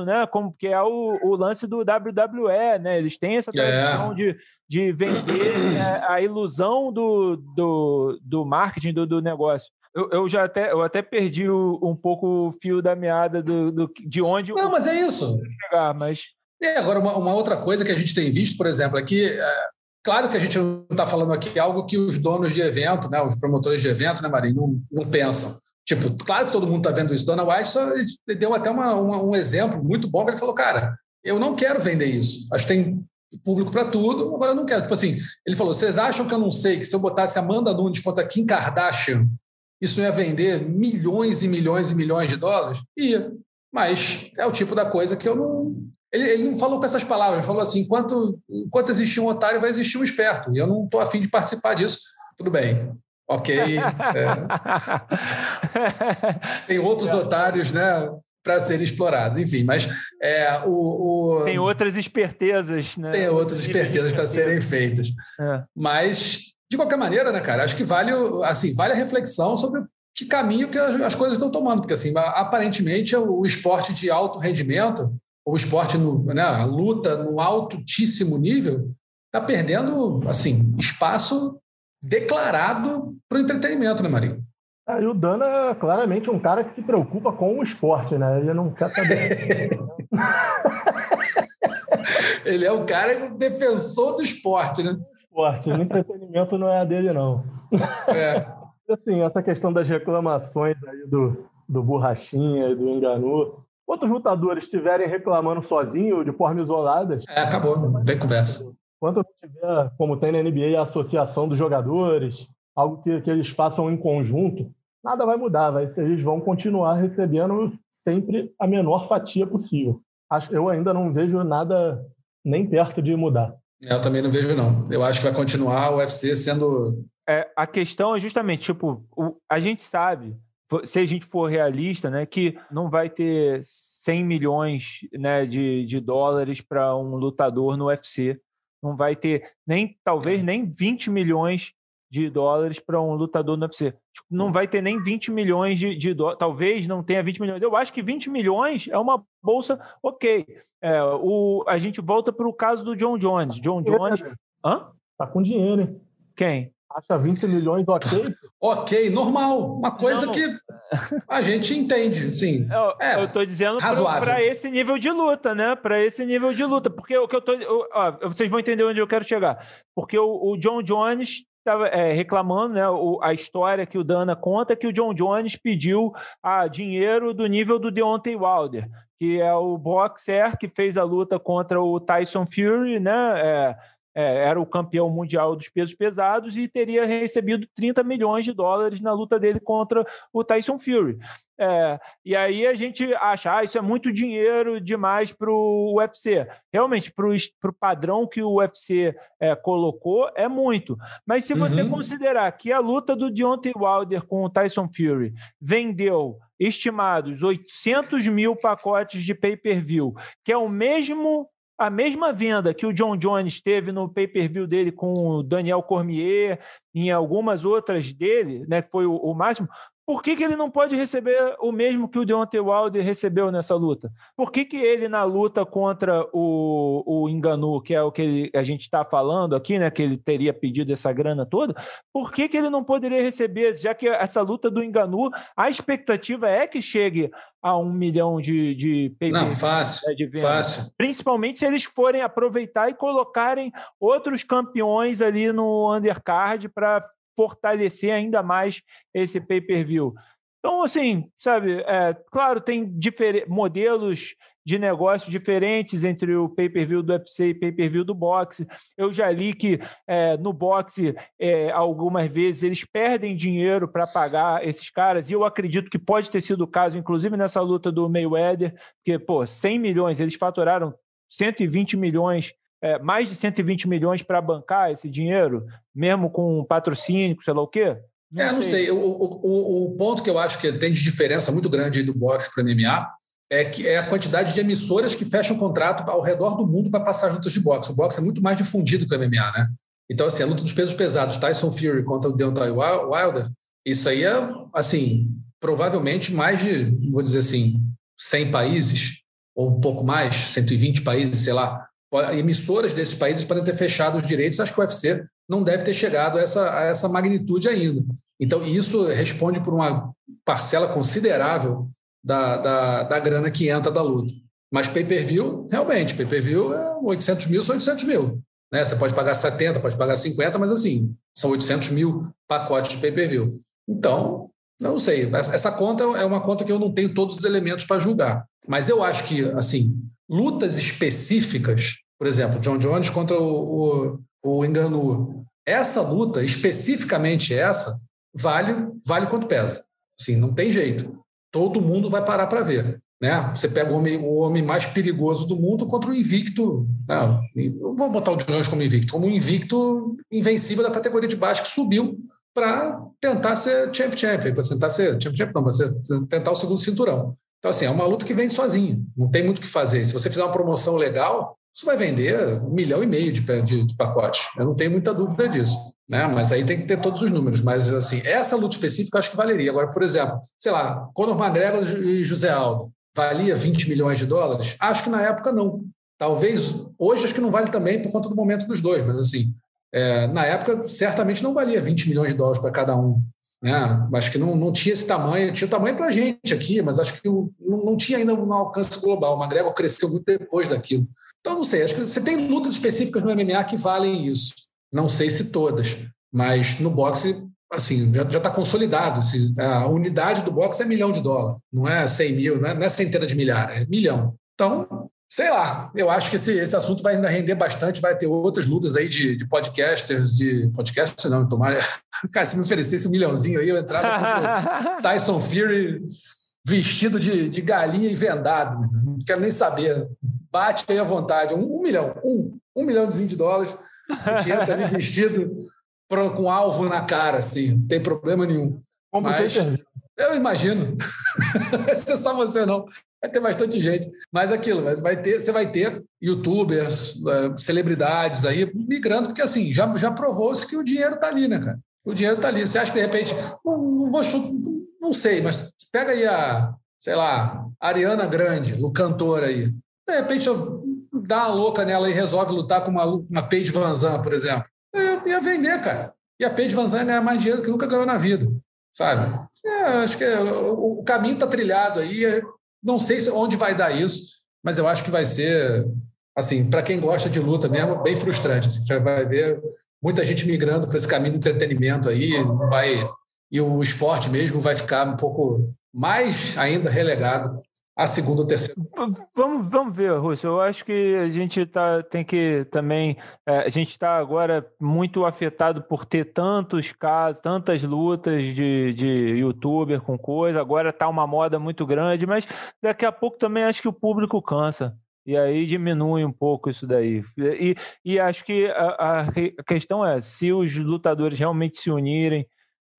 né? Como que é o, o, lance do WWE, né? Eles têm essa tradição é. de, de vender é, a ilusão do, do, do marketing do, do negócio. Eu, eu, já até, eu até perdi o, um pouco o fio da meada do, do de onde. Não, mas é isso. Chegar, mas... É, agora, uma, uma, outra coisa que a gente tem visto, por exemplo, aqui. É, claro que a gente não está falando aqui algo que os donos de evento, né, os promotores de evento, né, Marinho, não, não pensam. Tipo, claro que todo mundo está vendo isso. Dona White só deu até uma, uma, um exemplo muito bom. Ele falou, cara, eu não quero vender isso. Acho que tem público para tudo, agora eu não quero. Tipo assim, ele falou: vocês acham que eu não sei que se eu botasse Amanda Nunes contra Kim Kardashian, isso ia vender milhões e milhões e milhões de dólares? Ia. Mas é o tipo da coisa que eu não. Ele, ele não falou com essas palavras, ele falou assim: enquanto, enquanto existir um otário, vai existir um esperto. E eu não estou afim de participar disso. Tudo bem. Ok. É. [LAUGHS] Tem outros otários, né? Para serem explorados, enfim, mas é, o, o, Tem outras espertezas, né? Tem outras espertezas para serem feitas. É. Mas de qualquer maneira, né, cara, acho que vale, assim, vale a reflexão sobre que caminho que as coisas estão tomando, porque assim, aparentemente o esporte de alto rendimento, o esporte no, né, a luta no altíssimo nível, está perdendo assim espaço declarado para o entretenimento, né, Marinho? Ah, e o Dana é claramente um cara que se preocupa com o esporte, né? Ele não quer saber. [LAUGHS] Ele é um cara defensor do esporte, né? Esporte. O entretenimento não é a dele, não. É. [LAUGHS] Assim, essa questão das reclamações aí do, do Borrachinha e do Enganu. Quantos lutadores estiverem reclamando sozinho, de forma isolada? É, acabou, não tem conversa. Quanto tiver, como tem na NBA, a associação dos jogadores, algo que, que eles façam em conjunto, nada vai mudar. Vai, eles vão continuar recebendo sempre a menor fatia possível. Acho, eu ainda não vejo nada nem perto de mudar. É, eu também não vejo, não. Eu acho que vai continuar o UFC sendo. É, a questão é justamente, tipo, o, a gente sabe se a gente for realista, né, que não vai ter 100 milhões né, de, de dólares para um lutador no UFC, não vai ter nem talvez nem 20 milhões de dólares para um lutador no UFC. Tipo, não vai ter nem 20 milhões de, de dólares, talvez não tenha 20 milhões. Eu acho que 20 milhões é uma bolsa ok. É, o, a gente volta para o caso do John Jones. John Jones. Hã? Tá com dinheiro, hein? Quem? Acha 20 milhões ok? ok, normal. Uma coisa não. que [LAUGHS] a gente entende, sim. Eu, é, eu tô dizendo para esse nível de luta, né? Para esse nível de luta. Porque o que eu tô. Ó, vocês vão entender onde eu quero chegar. Porque o, o John Jones estava é, reclamando, né? O, a história que o Dana conta que o John Jones pediu ah, dinheiro do nível do Deontay Wilder, que é o boxer que fez a luta contra o Tyson Fury, né? É, é, era o campeão mundial dos pesos pesados e teria recebido 30 milhões de dólares na luta dele contra o Tyson Fury. É, e aí a gente acha, ah, isso é muito dinheiro demais para o UFC. Realmente, para o padrão que o UFC é, colocou, é muito. Mas se você uhum. considerar que a luta do Deontay Wilder com o Tyson Fury vendeu estimados 800 mil pacotes de pay-per-view, que é o mesmo a mesma venda que o John Jones teve no pay-per-view dele com o Daniel Cormier, em algumas outras dele, né, foi o, o máximo, por que, que ele não pode receber o mesmo que o Deontay Wilder recebeu nessa luta? Por que, que ele, na luta contra o, o Enganu, que é o que ele, a gente está falando aqui, né, que ele teria pedido essa grana toda, por que, que ele não poderia receber, já que essa luta do Enganu, a expectativa é que chegue a um milhão de, de Não, fácil, né, de venda. fácil. Principalmente se eles forem aproveitar e colocarem outros campeões ali no undercard para fortalecer ainda mais esse pay-per-view. Então, assim, sabe, é, claro, tem modelos de negócio diferentes entre o pay-per-view do UFC e pay-per-view do boxe. Eu já li que é, no boxe, é, algumas vezes, eles perdem dinheiro para pagar esses caras, e eu acredito que pode ter sido o caso, inclusive nessa luta do Mayweather, porque, pô, 100 milhões, eles faturaram 120 milhões é, mais de 120 milhões para bancar esse dinheiro, mesmo com patrocínio, sei lá o quê? Não é, sei. não sei. O, o, o, ponto que eu acho que tem de diferença muito grande do boxe para MMA é que é a quantidade de emissoras que fecham contrato ao redor do mundo para passar lutas de boxe. O boxe é muito mais difundido que o MMA, né? Então, assim, a luta dos pesos pesados, Tyson Fury contra o Deontay Wilder, isso aí é, assim, provavelmente mais de, vou dizer assim, 100 países, ou um pouco mais, 120 países, sei lá, emissoras desses países podem ter fechado os direitos, acho que o UFC não deve ter chegado a essa, a essa magnitude ainda. Então, isso responde por uma parcela considerável da, da, da grana que entra da luta. Mas pay-per-view, realmente, pay-per-view é 800 mil, são 800 mil. Né? Você pode pagar 70, pode pagar 50, mas assim, são 800 mil pacotes de pay-per-view. Então, não sei. Essa conta é uma conta que eu não tenho todos os elementos para julgar. Mas eu acho que, assim, lutas específicas, por exemplo, John Jones contra o, o, o Enganu. Essa luta, especificamente essa, vale vale quanto pesa. Assim, não tem jeito. Todo mundo vai parar para ver. Né? Você pega o homem, o homem mais perigoso do mundo contra o invicto. Não, não vou botar o Jones como invicto, como um invicto invencível da categoria de baixo que subiu para tentar ser champ champion, para tentar ser champ champion, não, para tentar o segundo cinturão. Então, assim, é uma luta que vende sozinha, não tem muito o que fazer. Se você fizer uma promoção legal, isso vai vender um milhão e meio de, de, de pacotes. Eu não tenho muita dúvida disso. Né? Mas aí tem que ter todos os números. Mas, assim, essa luta específica eu acho que valeria. Agora, por exemplo, sei lá, Conor McGregor e José Aldo, valia 20 milhões de dólares? Acho que na época não. Talvez, hoje acho que não vale também por conta do momento dos dois, mas assim, é, na época certamente não valia 20 milhões de dólares para cada um. Né? Acho que não, não tinha esse tamanho, tinha tamanho para a gente aqui, mas acho que não, não tinha ainda um alcance global. O McGregor cresceu muito depois daquilo. Então, não sei, acho que você tem lutas específicas no MMA que valem isso. Não sei se todas, mas no boxe, assim, já está consolidado. A unidade do boxe é milhão de dólar, não é 100 mil, não é, não é centena de milhares, é milhão. Então, Sei lá, eu acho que esse, esse assunto vai ainda render bastante, vai ter outras lutas aí de, de podcasters, de podcast não, tomar. [LAUGHS] Cara, se me oferecesse um milhãozinho aí, eu entrava [LAUGHS] Tyson Fury vestido de, de galinha e vendado. Não quero nem saber. Bate aí à vontade. Um, um milhão, um, um milhãozinho de dólares. Gente entra ali [LAUGHS] vestido com alvo na cara, assim, não tem problema nenhum. Como Mas... Eu imagino. Vai ser só você, não. Vai ter bastante gente. Mas aquilo, vai ter, você vai ter youtubers, eh, celebridades aí migrando, porque assim, já, já provou-se que o dinheiro está ali, né, cara? O dinheiro está ali. Você acha que de repente, não, não vou não sei, mas pega aí a, sei lá, Ariana Grande, o cantor aí. De repente, dá uma louca nela e resolve lutar com uma, uma Paige Van Zandt, por exemplo. Eu ia vender, cara. E a Paige Van Zandt ia ganhar mais dinheiro que nunca ganhou na vida, sabe? É, acho que é, o, o caminho está trilhado aí. Não sei onde vai dar isso, mas eu acho que vai ser, assim, para quem gosta de luta mesmo, bem frustrante. Assim, vai ver muita gente migrando para esse caminho do entretenimento aí, vai e o esporte mesmo vai ficar um pouco mais ainda relegado a segunda ou terceira. Vamos, vamos ver, Russo. Eu acho que a gente tá, tem que também. É, a gente está agora muito afetado por ter tantos casos, tantas lutas de, de youtuber com coisa. Agora está uma moda muito grande, mas daqui a pouco também acho que o público cansa. E aí diminui um pouco isso daí. E, e acho que a, a questão é: se os lutadores realmente se unirem,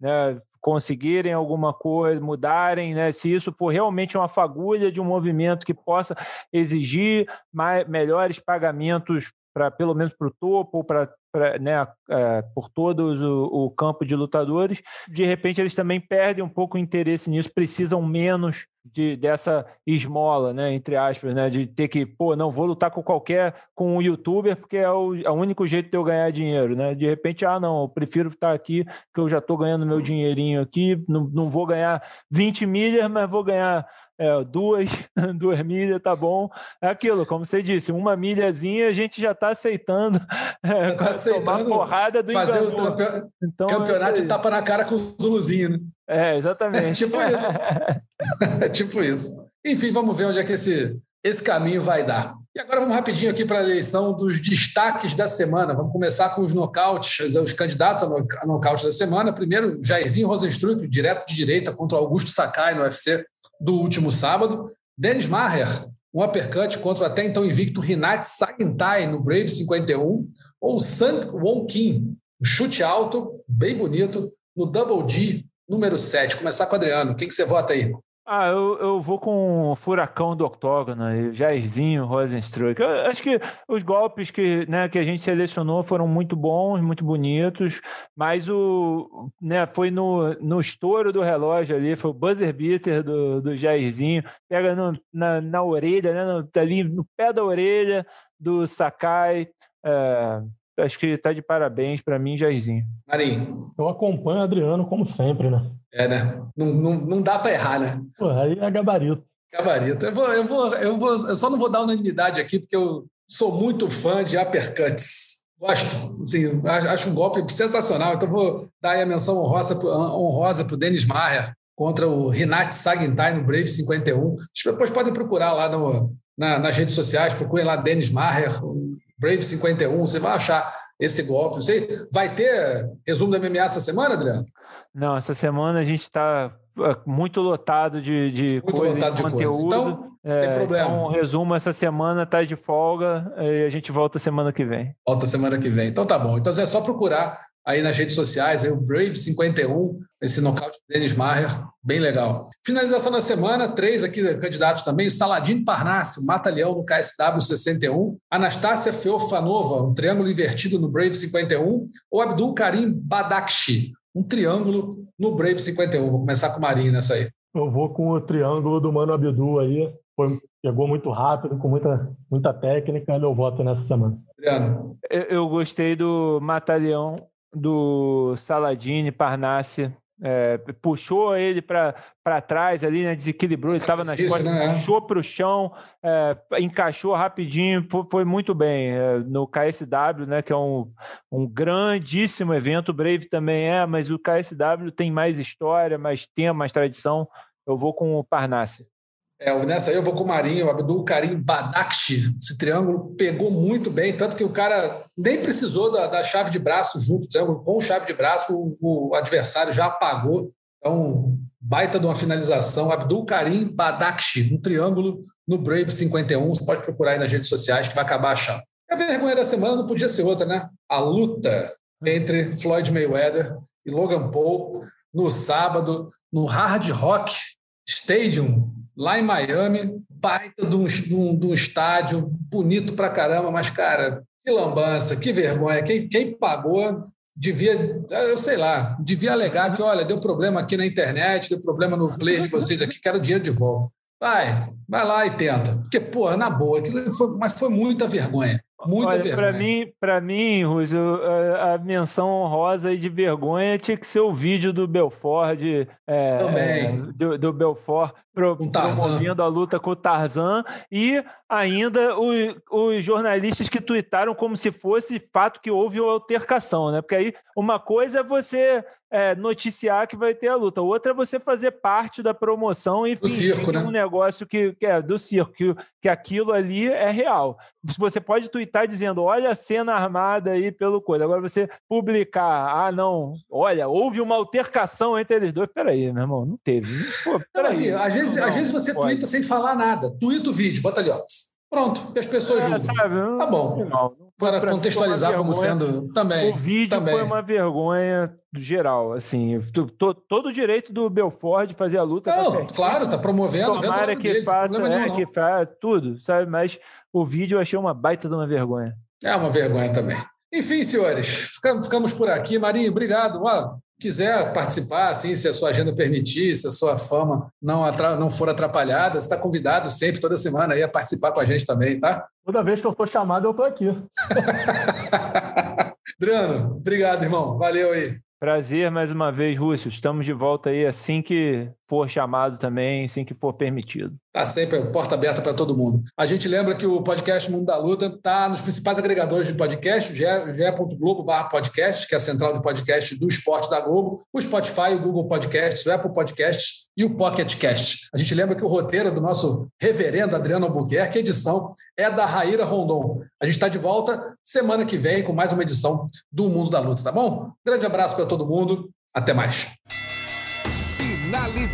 né, conseguirem alguma coisa, mudarem, né? Se isso for realmente uma fagulha de um movimento que possa exigir mais, melhores pagamentos para pelo menos para o topo ou para né, é, por todo o, o, campo de lutadores, de repente eles também perdem um pouco o interesse nisso, precisam menos de, dessa esmola, né, entre aspas, né, de ter que, pô, não vou lutar com qualquer, com um youtuber, porque é o, é o único jeito de eu ganhar dinheiro, né, de repente, ah, não, eu prefiro estar aqui, que eu já estou ganhando meu dinheirinho aqui, não, não vou ganhar 20 milhas, mas vou ganhar é, duas, [LAUGHS] duas milhas, tá bom. É aquilo, como você disse, uma milhazinha a gente já está aceitando, [LAUGHS] é, tá [LAUGHS] aceitando porrada do fazer o campeonato, então, campeonato de tapa na cara com o Zuluzinho, né? É, exatamente. É [LAUGHS] tipo isso. é [LAUGHS] tipo isso. Enfim, vamos ver onde é que esse, esse caminho vai dar. E agora vamos rapidinho aqui para a eleição dos destaques da semana. Vamos começar com os nocautes, os candidatos a nocaute da semana. Primeiro, Jairzinho Rosenstruck, direto de direita contra Augusto Sakai no UFC do último sábado. Denis Maher, um uppercut contra o até então invicto Rinat Sagintai no Brave 51. Ou Sang Won Kim, um chute alto, bem bonito, no Double D número 7. Começar com o Adriano. Quem que você vota aí? Ah, eu, eu vou com o Furacão do Octógono, Jairzinho, Rosenstruck. Eu acho que os golpes que, né, que a gente selecionou foram muito bons, muito bonitos, mas o, né, foi no, no estouro do relógio ali, foi o buzzer beater do, do Jairzinho, pega no, na, na orelha, né, no, ali no pé da orelha do Sakai. É, acho que está de parabéns para mim, Jairzinho. Marinho. Eu acompanho o Adriano como sempre, né? É, né? Não, não, não dá para errar, né? Pô, aí é gabarito. Gabarito. Eu, vou, eu, vou, eu, vou, eu só não vou dar unanimidade aqui, porque eu sou muito fã de uppercuts. Gosto, assim, acho um golpe sensacional. Então, vou dar aí a menção honrosa, honrosa para o Denis Maher contra o Rinat Sagintai no Brave 51. Depois podem procurar lá no, na, nas redes sociais, procurem lá Denis Maher, Brave 51, você vai achar esse golpe. Não sei. Vai ter resumo da MMA essa semana, Adriano? Não, essa semana a gente está é, muito lotado de, de muito coisa, lotado de, de conteúdo. Então, é, tem problema. Então, resumo essa semana está de folga e a gente volta semana que vem. Volta semana que vem. Então tá bom. Então é só procurar aí nas redes sociais, aí o Brave 51, esse nocaute de Denis Maher, bem legal. Finalização da semana, três aqui candidatos também, o Saladin Parnasse, Mata-Leão no KSW 61, Anastácia Feofanova, um triângulo invertido no Brave 51, ou Abdul Karim Badakshi, um triângulo no Brave 51. Vou começar com o Marinho nessa aí. Eu vou com o triângulo do Mano Abdul aí. Foi, pegou muito rápido, com muita, muita técnica. Meu voto nessa semana. Adriano. Eu, eu gostei do Mata-Leão do Saladini, Parnasse, é, puxou ele para trás ali, né, desequilibrou, ele estava nas costas, né? puxou para o chão, é, encaixou rapidinho, foi muito bem. É, no KSW, né, que é um, um grandíssimo evento, o Brave também é, mas o KSW tem mais história, mais tempo, mais tradição. Eu vou com o Parnasse. É, nessa aí eu vou com o Marinho, Abdul Karim Badakshi. Esse triângulo pegou muito bem, tanto que o cara nem precisou da, da chave de braço junto, triângulo com chave de braço, o, o, adversário já apagou. Então, baita de uma finalização. Abdul Karim Badakshi, um triângulo no Brave 51. Você pode procurar aí nas redes sociais que vai acabar achando. A vergonha da semana não podia ser outra, né? A luta entre Floyd Mayweather e Logan Paul no sábado, no Hard Rock Stadium, lá em Miami. Baita de um, de um, de um estádio, bonito pra caramba, mas, cara, que lambança, que vergonha. Quem, quem pagou devia, eu sei lá, devia alegar que, olha, deu problema aqui na internet, deu problema no play de vocês aqui, quero dinheiro de volta. Vai, vai lá e tenta. Porque, porra, na boa, aquilo foi, mas foi muita vergonha. Muita Olha, vergonha. Mim, para mim, Rússio, a, a, menção honrosa de vergonha tinha que ser o vídeo do Belfort, de, é, do, do Belfort pro, um promovendo a luta com o Tarzan e ainda os, os jornalistas que tuitaram como se fosse fato que houve uma altercação, né? Porque aí uma coisa é você é, noticiar que vai ter a luta, outra é você fazer parte da promoção e circo, né? um negócio que, que é do circo, que, que aquilo ali é real. Você pode tuitar dizendo, olha a cena armada aí pelo coisa. Agora você publicar, ah, não, olha, houve uma altercação entre eles dois. Peraí, meu irmão, não teve. Pô, não, assim, às vezes, não, às vezes você pode. tuita sem falar nada. Tuita o vídeo, bota ali, ó. Pronto, e as pessoas é, julgam. Sabe, tá bom. Não, Para contextualizar como sendo também. O vídeo também. foi uma vergonha geral, assim. todo o direito do Belfort de fazer a luta. Não, tá claro, tá promovendo. Tomara que dele, faça, é, que faça tudo, sabe? Mas o vídeo eu achei uma baita de uma vergonha. É uma vergonha também. Enfim, senhores, ficamos por aqui. Marinho, obrigado. Ah, quiser participar, assim, se a sua agenda permitir, se a sua fama não, não for atrapalhada, você está convidado sempre, toda semana, aí, a participar com a gente também, tá? Toda vez que eu for chamado, eu estou aqui. [LAUGHS] Drano, obrigado, irmão. Valeu aí. Prazer mais uma vez, Rússio. Estamos de volta aí assim que for chamado também, assim que for permitido. Tá sempre porta aberta para todo mundo. A gente lembra que o podcast Mundo da Luta está nos principais agregadores de podcast, ge.globo podcast, que é a central de podcast do esporte da Globo, o Spotify, o Google Podcasts, o Apple Podcasts e o Pocket Cast. A gente lembra que o roteiro do nosso reverendo Adriano Albuquerque, a edição é da Raíra Rondon. A gente está de volta semana que vem com mais uma edição do Mundo da Luta, tá bom? Grande abraço para todo mundo. Até mais